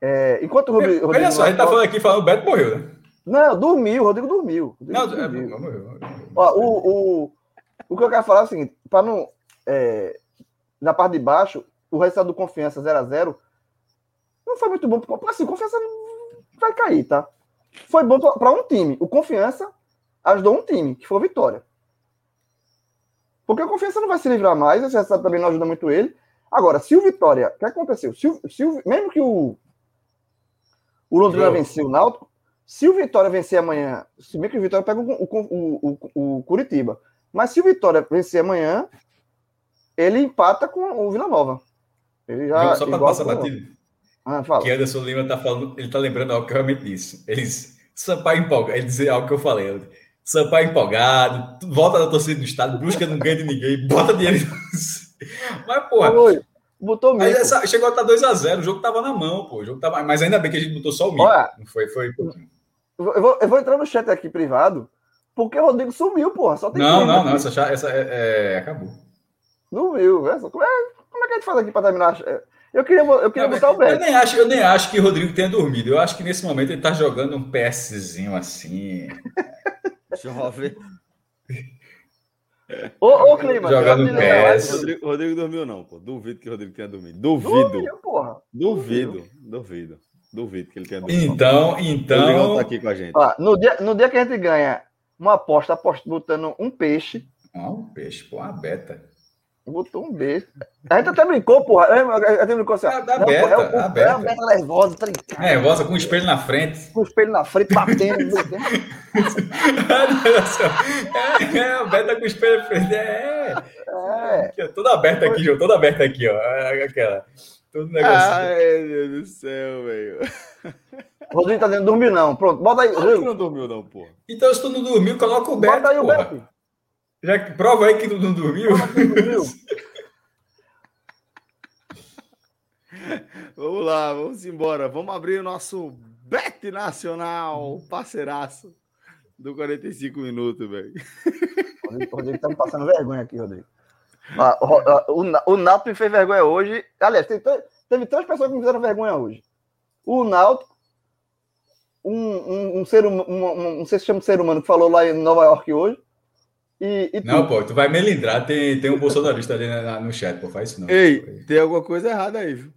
É, enquanto o Rodrigo. Olha só, a gente tá falando aqui falando o Beto morreu, né? Não, dormiu, o Rodrigo dormiu. Rodrigo não, dormiu. É, morreu. Ó, o, o, o que eu quero falar é o seguinte: para não. É, na parte de baixo, o resultado do confiança 0x0 não foi muito bom. Assim, confiança vai cair, tá? Foi bom para um time. O confiança ajudou um time, que foi a vitória. Porque a confiança não vai se livrar mais, esse resultado também não ajuda muito ele. Agora, se o Vitória. O que aconteceu? Se o, se o, mesmo que o. O Londrina venceu o Náutico, se o Vitória vencer amanhã, se bem que o Vitória pega o, o, o, o Curitiba, mas se o Vitória vencer amanhã, ele empata com o Vila Nova. Ele já, só para passar batido. Ah, fala. Que Anderson Lima tá falando, ele tá lembrando algo que eu realmente disse. Eles, Sampaio empolgado, ele dizia algo que eu falei. Sampaio empolgado, volta da torcida do estado, busca não ganha de ninguém, bota dinheiro. Mas, porra. Oi, botou mesmo. Essa, chegou a estar 2x0, o jogo tava na mão, pô. O jogo tava, mas ainda bem que a gente botou só o mil. Não foi, foi. Eu vou, eu vou entrar no chat aqui privado, porque o Rodrigo sumiu, porra. Só tem não, não, não, essa, essa é, é, acabou. Sumiu. Essa, como, é, como é que a gente faz aqui para terminar? Eu queria, eu queria botar o Beto. Eu nem, acho, eu nem acho que o Rodrigo tenha dormido. Eu acho que nesse momento ele tá jogando um PSzinho assim. Deixa eu ver. Ô, ô Clima, jogando PS. Rodrigo, Rodrigo dormiu, não, pô. Duvido que o Rodrigo tenha dormido. Duvido. Dormiu, porra. Duvido, duvido. Duvido que ele tenha dormido. Então, então. Tá aqui com a gente. no, dia, no dia que a gente ganha uma aposta, aposta botando um peixe. Ah, um peixe, pô, uma beta. Botou um beijo. A gente até brincou, porra. A gente brincou assim. É, da não, beta, porra, é, a beta. É uma beta nervosa, trincada. Nervosa, com o espelho na frente. Com o espelho na frente, batendo. é, é, a beta com o espelho na frente. É. é. Toda aberta aqui, João. Toda aberta aqui, ó. Aquela. Todo negócio. Ai, meu Deus do céu, velho. Rodrigo tá dentro, dormiu não. Pronto, bota aí. Rodrigo não dormiu, não, porra. Então, se tu não dormiu, coloca o Beto. Bota aí porra. o Beto. Já que prova aí que tu não dormiu. vamos lá, vamos embora. Vamos abrir o nosso Bet Nacional, parceiraço do 45 minutos, velho. O Rodrigo tá me passando vergonha aqui, Rodrigo. Ah, o, o, o Náutico fez vergonha hoje. Aliás, teve, teve três pessoas que me fizeram vergonha hoje. O Náutico, um, um, um ser humano, um, um, chama de ser humano que falou lá em Nova York hoje. E, e não, pô, tu vai melindrar, tem, tem um bolsonarista ali na, no chat, pô, faz isso não. Ei, tem alguma coisa errada aí, viu?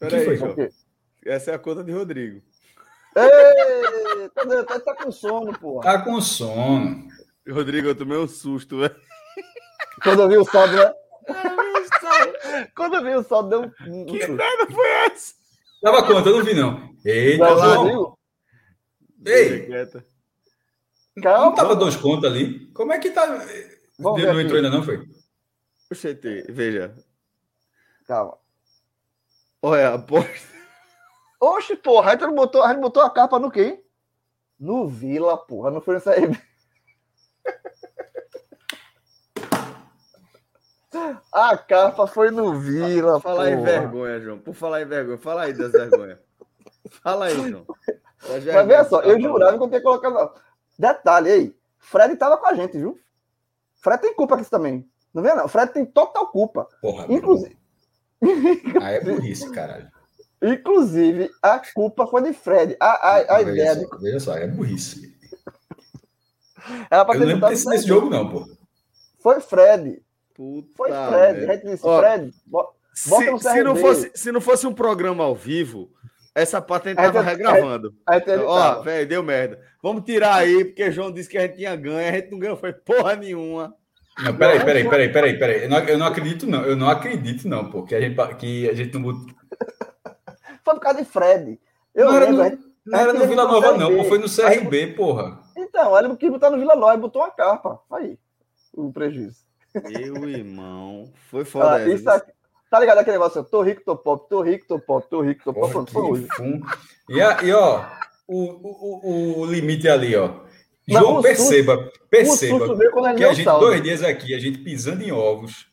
Pera aí, João. Essa é a conta de Rodrigo. Ei, tá, tá, tá com sono, pô. Tá com sono. Rodrigo, eu tomei um susto, velho. Quando eu vi o saldo, né? Quando eu vi o saldo, deu um. Que merda foi essa? Tava conta, eu não vi, não. Eita, não, Ei! Calma. Não tava dois contos ali. Como é que tá? Vamos não entrou ainda, não, foi? Oxente, veja. Calma. Olha, aposta. Oxe, porra, a gente botou, a gente botou a capa no quê? No Vila, porra, não foi nessa aí. A capa foi no Vila. Fala aí vergonha, João. Por falar em vergonha, fala aí das vergonhas. Fala aí, João. Mas veja só, eu jurava que eu tinha colocado. Detalhe aí, Fred estava com a gente, viu? Fred tem culpa aqui também. Não vê, não? Fred tem total culpa. Porra, Inclusive. Aí é burrice, caralho. Inclusive, a culpa foi de Fred. A, a, a ideia só, de... Veja só, é burrice. Era pra eu não lembro desse, nesse jogo, não, pô. Foi Fred. Puta foi Fred. A gente disse, Ó, Fred, bota se, se, não fosse, se não fosse um programa ao vivo, essa parte a gente tava regravando. Ó, velho, deu merda. Vamos tirar aí, porque João disse que a gente tinha ganho, a gente não ganhou, foi porra nenhuma. Não, peraí, peraí, peraí, peraí, peraí. Eu não, eu não acredito, não. Eu não acredito, não, porque a gente, que a gente não. Foi por causa de Fred. Eu não lembro, era no, não era no Vila Nova, não, pô, foi no CRB, aí, porra. Então, ele quis botar no Vila Nova e botou uma capa. Aí, o prejuízo. Meu irmão, foi foda. Ah, isso aqui, Tá ligado aquele negócio? Tô rico, tô pop, tô rico, tô pop, tô rico, tô pop. Pronto, foi hoje. E, a, e ó, o, o, o limite ali, ó. Não, João, perceba, susto, perceba que a gente, dois dias aqui, a gente pisando em ovos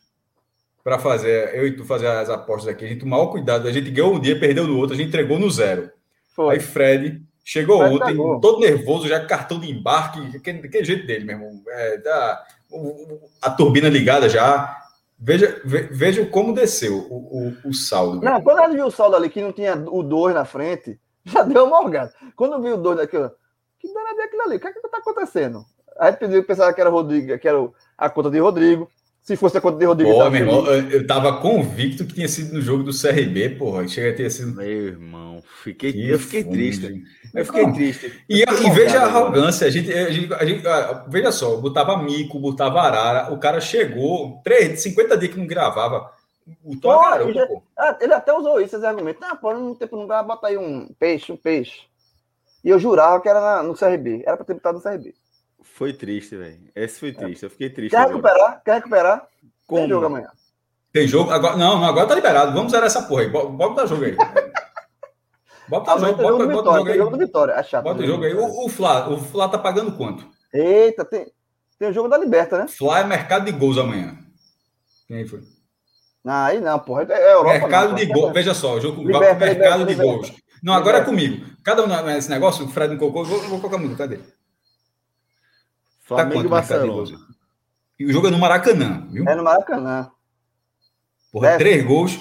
para fazer, eu e tu fazer as apostas aqui, a gente tomar cuidado, a gente ganhou um dia, perdeu no outro, a gente entregou no zero. Foi. Aí Fred chegou Fred ontem, todo nervoso, já cartão de embarque, aquele, aquele jeito dele, meu irmão. É, tá, a turbina ligada já, Veja, veja como desceu o, o, o saldo. Não, quando ele viu o saldo ali que não tinha o 2 na frente, já deu uma orgada. Quando viu o 2 daquilo, que danada é aquilo ali? O que é que tá acontecendo? Aí pediu, pensava que era Rodrigo, que era a conta de Rodrigo. Se fosse a conta de Rodrigo. Pô, meu irmão, eu, eu tava convicto que tinha sido no jogo do CRB, porra. Chega a ter sido. Meu irmão, fiquei, eu fiquei triste. Eu fiquei triste. E, e veja a arrogância. A gente, a gente, a gente, veja só, botava mico, botava arara. O cara chegou, 3, 50 dias que não gravava. O pô, garoto, já, pô. Ah, ele até usou isso, esse argumento. Não, pô, no tempo não grava, bota aí um peixe, um peixe. E eu jurava que era na, no CRB. Era pra ter botado no CRB. Foi triste, velho. Esse foi triste. Eu fiquei triste. Quer agora. recuperar? Quer recuperar? Como? Tem jogo amanhã. Tem jogo? Agora, não, agora tá liberado. Vamos zerar essa porra aí. Bota, bota jogo aí. Bota o jogo, bota, jogo, bota vitória, jogo aí. jogo do Vitória. É chato. Bota o jogo aí. O, o Flá, o Flá tá pagando quanto? Eita, tem, tem o jogo da Liberta, né? Flá é mercado de gols amanhã. Quem aí foi? Não, aí não, porra. É Europa. Mercado não, de gols. Veja só, o jogo Liberta, mercado Liberta, de gols. Não, agora é comigo. Cada um nesse negócio, o Fred não colocou, vou, vou colocar muito. Cadê? Flamengo tá e Barcelona. E o jogo é no Maracanã, viu? É no Maracanã. Porra, Deve. três gols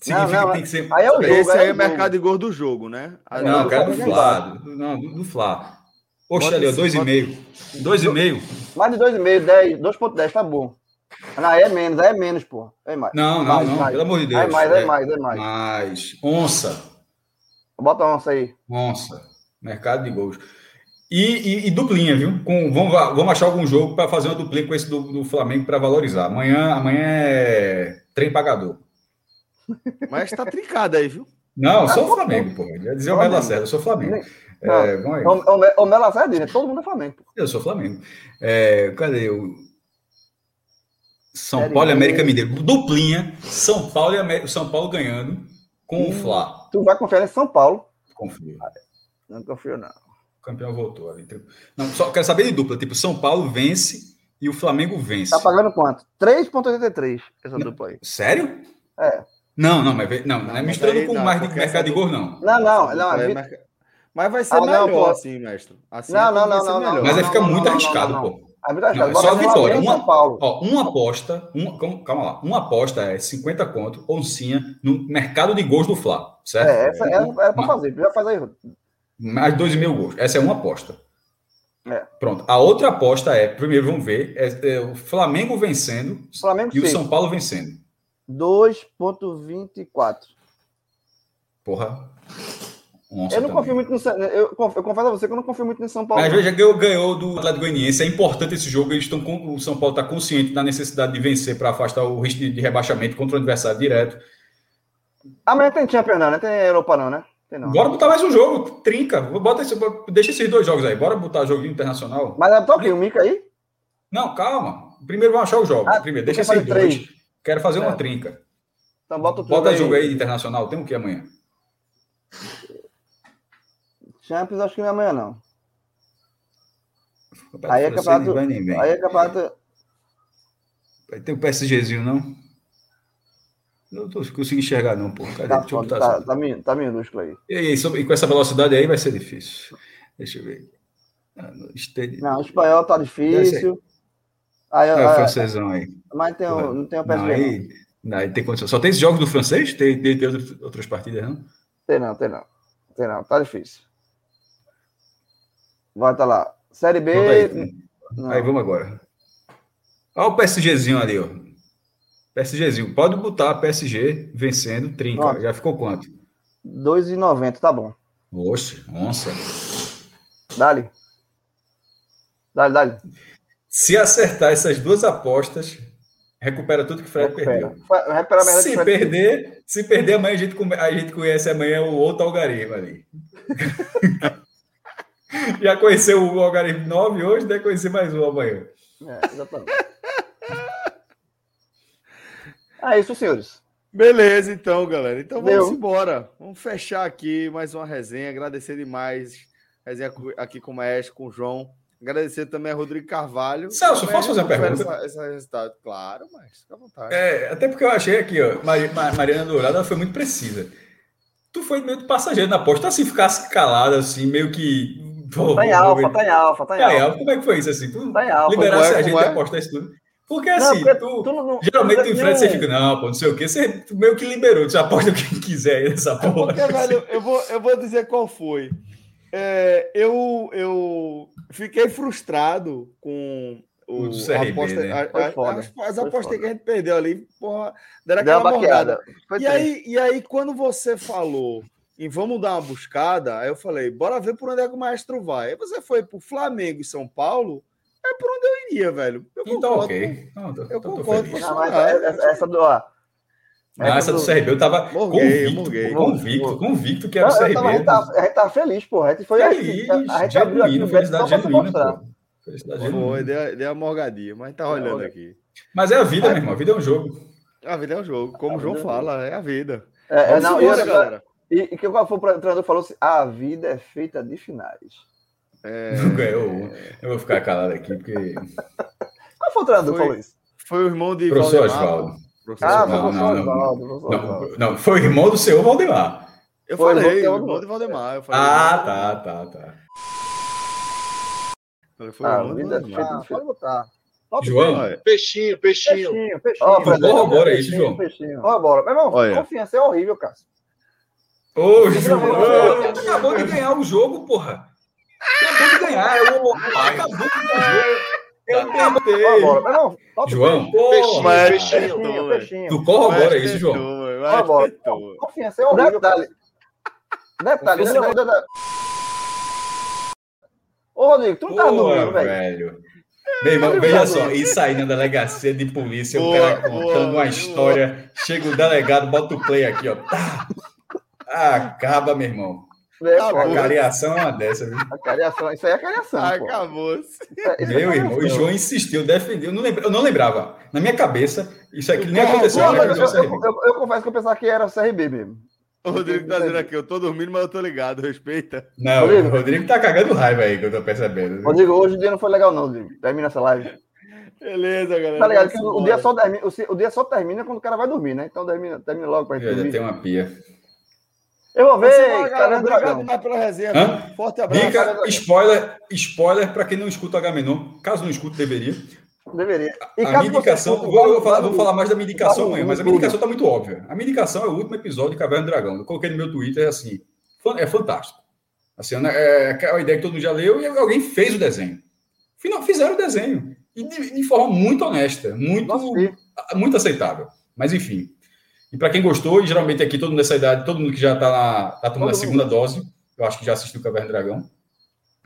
significa não, não, que tem que ser. Aí é o jogo, Esse aí é, o mercado de gol do jogo, né? Aí não, eu quero do Flá. Não, do Flá. Poxa, ali, ó, dois e meio. Dois e meio. Mais de dois e meio, dez, 2.10, tá bom. Não, aí é menos, aí é menos, pô. É mais. Não, não, mais, não, mais. pelo amor de Deus. É mais, é, é mais, é mais. Mais. Onça. Bota onça aí. Onça. Mercado de gols. E, e, e, duplinha, viu? Com, vamos, vamos achar algum jogo para fazer uma duplinha com esse do, do Flamengo para valorizar. Amanhã, amanhã é trem pagador. Mas tá trincado aí, viu? Não, eu sou Flamengo, pô. Ia dizer o Melo Lacerda, eu sou Flamengo. É, vamos aí. O, o, Melo Lacerda diz, todo mundo é Flamengo. Pô. Eu sou Flamengo. É, cadê o. São Sério? Paulo e América Mineiro. Duplinha, São Paulo e América, São Paulo ganhando com hum, o Fla. Tu vai confiar em São Paulo? Confio. Não confio, não campeão voltou ali. Não, só quero saber de dupla. Tipo, São Paulo vence e o Flamengo vence. Tá pagando quanto? 3,83 essa não, dupla aí. Sério? É. Não, não, mas não, não é misturando aí, com não, mais de mercado de gol, não. Não, não, não. É vi... Mas vai ser ah, melhor não, assim, mestre. Assim não, não, não, não, não, Mas aí fica muito arriscado, pô. É muito arriscado. Não, é só a vitória. Uma, ó, uma aposta, uma, calma lá, uma aposta é 50 conto, oncinha, no mercado de gols do Fla, certo? É, essa era, era pra fazer. Já faz aí, Mais 2,5 gols. Essa é uma aposta. É. Pronto. A outra aposta é, primeiro vamos ver, é, é o Flamengo vencendo Flamengo e o São Paulo vencendo. 2,24. Porra. Nossa, eu não também. confio muito no eu, eu confesso a você que eu não confio muito no São Paulo. Mas já ganhou, ganhou do Atlético Goianiense. É importante esse jogo. Eles estão o São Paulo está consciente da necessidade de vencer para afastar o risco de, de, rebaixamento contra o adversário direto. Amanhã tem Champions não, né? Tem Europa não, né? Tem não. Bora botar mais um jogo. Trinca. Bota esse, deixa esses dois jogos aí. Bora botar joguinho internacional. Mas é toque o Mica aí? Não, calma. Primeiro vamos achar o jogo. Ah, Primeiro, deixa esses dois. Três. Quero fazer é. uma trinca. Então bota o Bota aí. jogo aí internacional. Tem o que amanhã? Champions acho que não é amanhã, não. Aí é campeonato. Aí é campeonato. Vai ter o PSGzinho, não? Não tô conseguindo enxergar, não, pô. Cadê? Tá, Deixa eu tá, tá, tá, tá minúsculo aí. E, aí, e com essa velocidade aí vai ser difícil. Deixa eu ver. Ah, não, o espanhol tá difícil. Aí, é o francesão aí. Mas tem não tem o PSG. Não, aí, não, aí tem condição. Só tem esses jogos do francês? Tem, tem, tem outras partidas, não? Tem não, tem não. Tem não, tá difícil. Volta lá. Série B. Aí. aí. vamos agora. Olha o PSGzinho ali, ó. PSGzinho. Pode botar PSG vencendo, trinca. Pronto. Já ficou quanto? 2,90, tá bom. Oxe, onça. Dali. Dali, dali. Se acertar essas duas apostas, recupera tudo que o Fred recupera. perdeu. Recupera se perder, se perder amanhã a gente, a gente conhece amanhã o outro algarismo ali. Já conheceu o algarismo 9 hoje, deve conhecer mais um amanhã. É, exatamente. É isso, senhores. Beleza, então, galera. Então vamos embora. Vamos fechar aqui mais uma resenha. Agradecer demais. Resenha aqui com o Maestro, com o João. Agradecer também a Rodrigo Carvalho. Celso, posso fazer uma pergunta? Essa, esse resultado. Claro, mas fica à vontade. É, até porque eu achei aqui, ó, Mariana Dourada foi muito precisa. Tu foi meio de passageiro na aposta, assim, ficasse calado, assim, meio que Pô, tá em alfa, tá em alfa, tá em tá alfa. Como é que foi isso assim? Tu tá em alfa. liberasse é, a gente é? apostar isso tudo. Porque não, assim, porque tu, tu não, geralmente tu enfrenta, você fica, não, pô, não sei o quê, você meio que liberou, você aposta quem quiser aí nessa é porra. Porque, velho, eu vou, eu vou dizer qual foi. É, eu, eu fiquei frustrado com o, o CRB, aposta, né? a, a, as, as apostas que a gente perdeu ali, porra, deram aquela mordada. E aí, e aí, quando você falou e vamos dar uma buscada. Aí eu falei, bora ver por onde é que o maestro vai. Aí você foi pro Flamengo e São Paulo, é por onde eu iria, velho. Eu então, concordo. ok. Não, tô, eu tô, concordo com não, essa, essa do. Ó, não, essa do CRB eu tava morguei, convicto, morguei. convicto, convicto que era o CRB. a, gente tava, a gente tava feliz, pô. A gente foi feliz, a, a gente genuíno, felicidade genuína, pô. Felicidade genuína. Foi, deu, deu uma morgadinha, mas tá olhando é, aqui. Mas é a vida, meu irmão. A vida é um jogo. A vida é um jogo. Como o João é fala, é a vida. É, é não, embora, galera. E, e que o treinador falou assim: a vida é feita de finais. É... Eu, eu vou ficar calado aqui, porque. Qual foi o treinador que falou isso? Foi o irmão de Professor Oswaldo. Ah, não, não, não, não, não, foi o irmão do senhor Valdemar. Eu foi falei, o irmão de Valdemar. Falei, ah, tá, tá, tá. Foi ah, o pode botar. João, peixinho, peixinho. Peixinho, peixinho. Oh, corrobora isso, João. Corrobora. Meu irmão, confiança é horrível, Cássio. Ô, João, acabou de ganhar o jogo, porra. Acabou de ganhar. Eu, acabou de ganhar Eu tentei. João, porra. Peixinho, peixinho, peixinho. Tu corre agora isso, João. Corrobora. Confiança é horrível. Detalhe. Detalhe. Ô, Rodrigo, tu não tá dormindo, velho. Meu irmão, veja só, isso aí na delegacia de polícia, o cara contando uma história, chega o delegado, bota o play aqui, ó. Tá. Acaba, meu irmão. É, a cariação é uma dessa, viu? A cariação, isso aí é cariação. Acabou-se. É, meu é irmão, o João insistiu, defendeu. Eu não, lembra, eu não lembrava. Na minha cabeça, isso aqui nem aconteceu. Não, eu, eu, eu, eu, confesso que eu pensava que era o CRB mesmo. O Rodrigo tá dizendo aqui, eu tô dormindo, mas eu tô ligado, respeita. Não, Rodrigo. o Rodrigo tá cagando raiva aí, que eu tô percebendo. Rodrigo, hoje o dia não foi legal, não, Rodrigo. Termina essa live. Beleza, galera. Tá ligado que o, dia só termina, o, dia só termina quando o cara vai dormir, né? Então termina, termina logo pra gente eu dormir. Já tem uma pia. Eu vou ver. Cara, obrigado demais pela resenha. Hã? Forte abraço. Dica, spoiler, spoiler para quem não escuta o H-Menon. Caso não escute, deveria. Deveria. E a minha indicação, escuta, vou, vou, falar, vou falar mais da minha indicação amanhã, mas a minha indicação está muito óbvia. A minha indicação é o último episódio de Caverna do Dragão. Eu coloquei no meu Twitter assim: é fantástico. Assim, é, é a ideia que todo mundo já leu e alguém fez o desenho. Fizeram o desenho. E de, de forma muito honesta, muito, muito aceitável. Mas enfim. E para quem gostou, e geralmente aqui todo mundo nessa idade, todo mundo que já está tá tomando a segunda dose, eu acho que já assistiu Caverna do Dragão.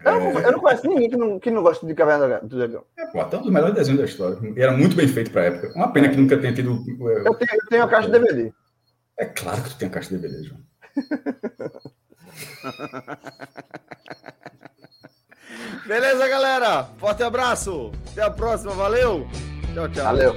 Eu, é... não, eu não conheço ninguém que não, que não gosta de Caverna do Dragão. É, pô, até um dos melhores desenhos da história. E era muito bem feito para a época. Uma pena que nunca tenha tido. É, eu tenho, eu tenho a caixa de DVD. É claro que tu tem a caixa de DVD, João. Beleza, galera? Forte abraço. Até a próxima. Valeu. Tchau, tchau. Valeu.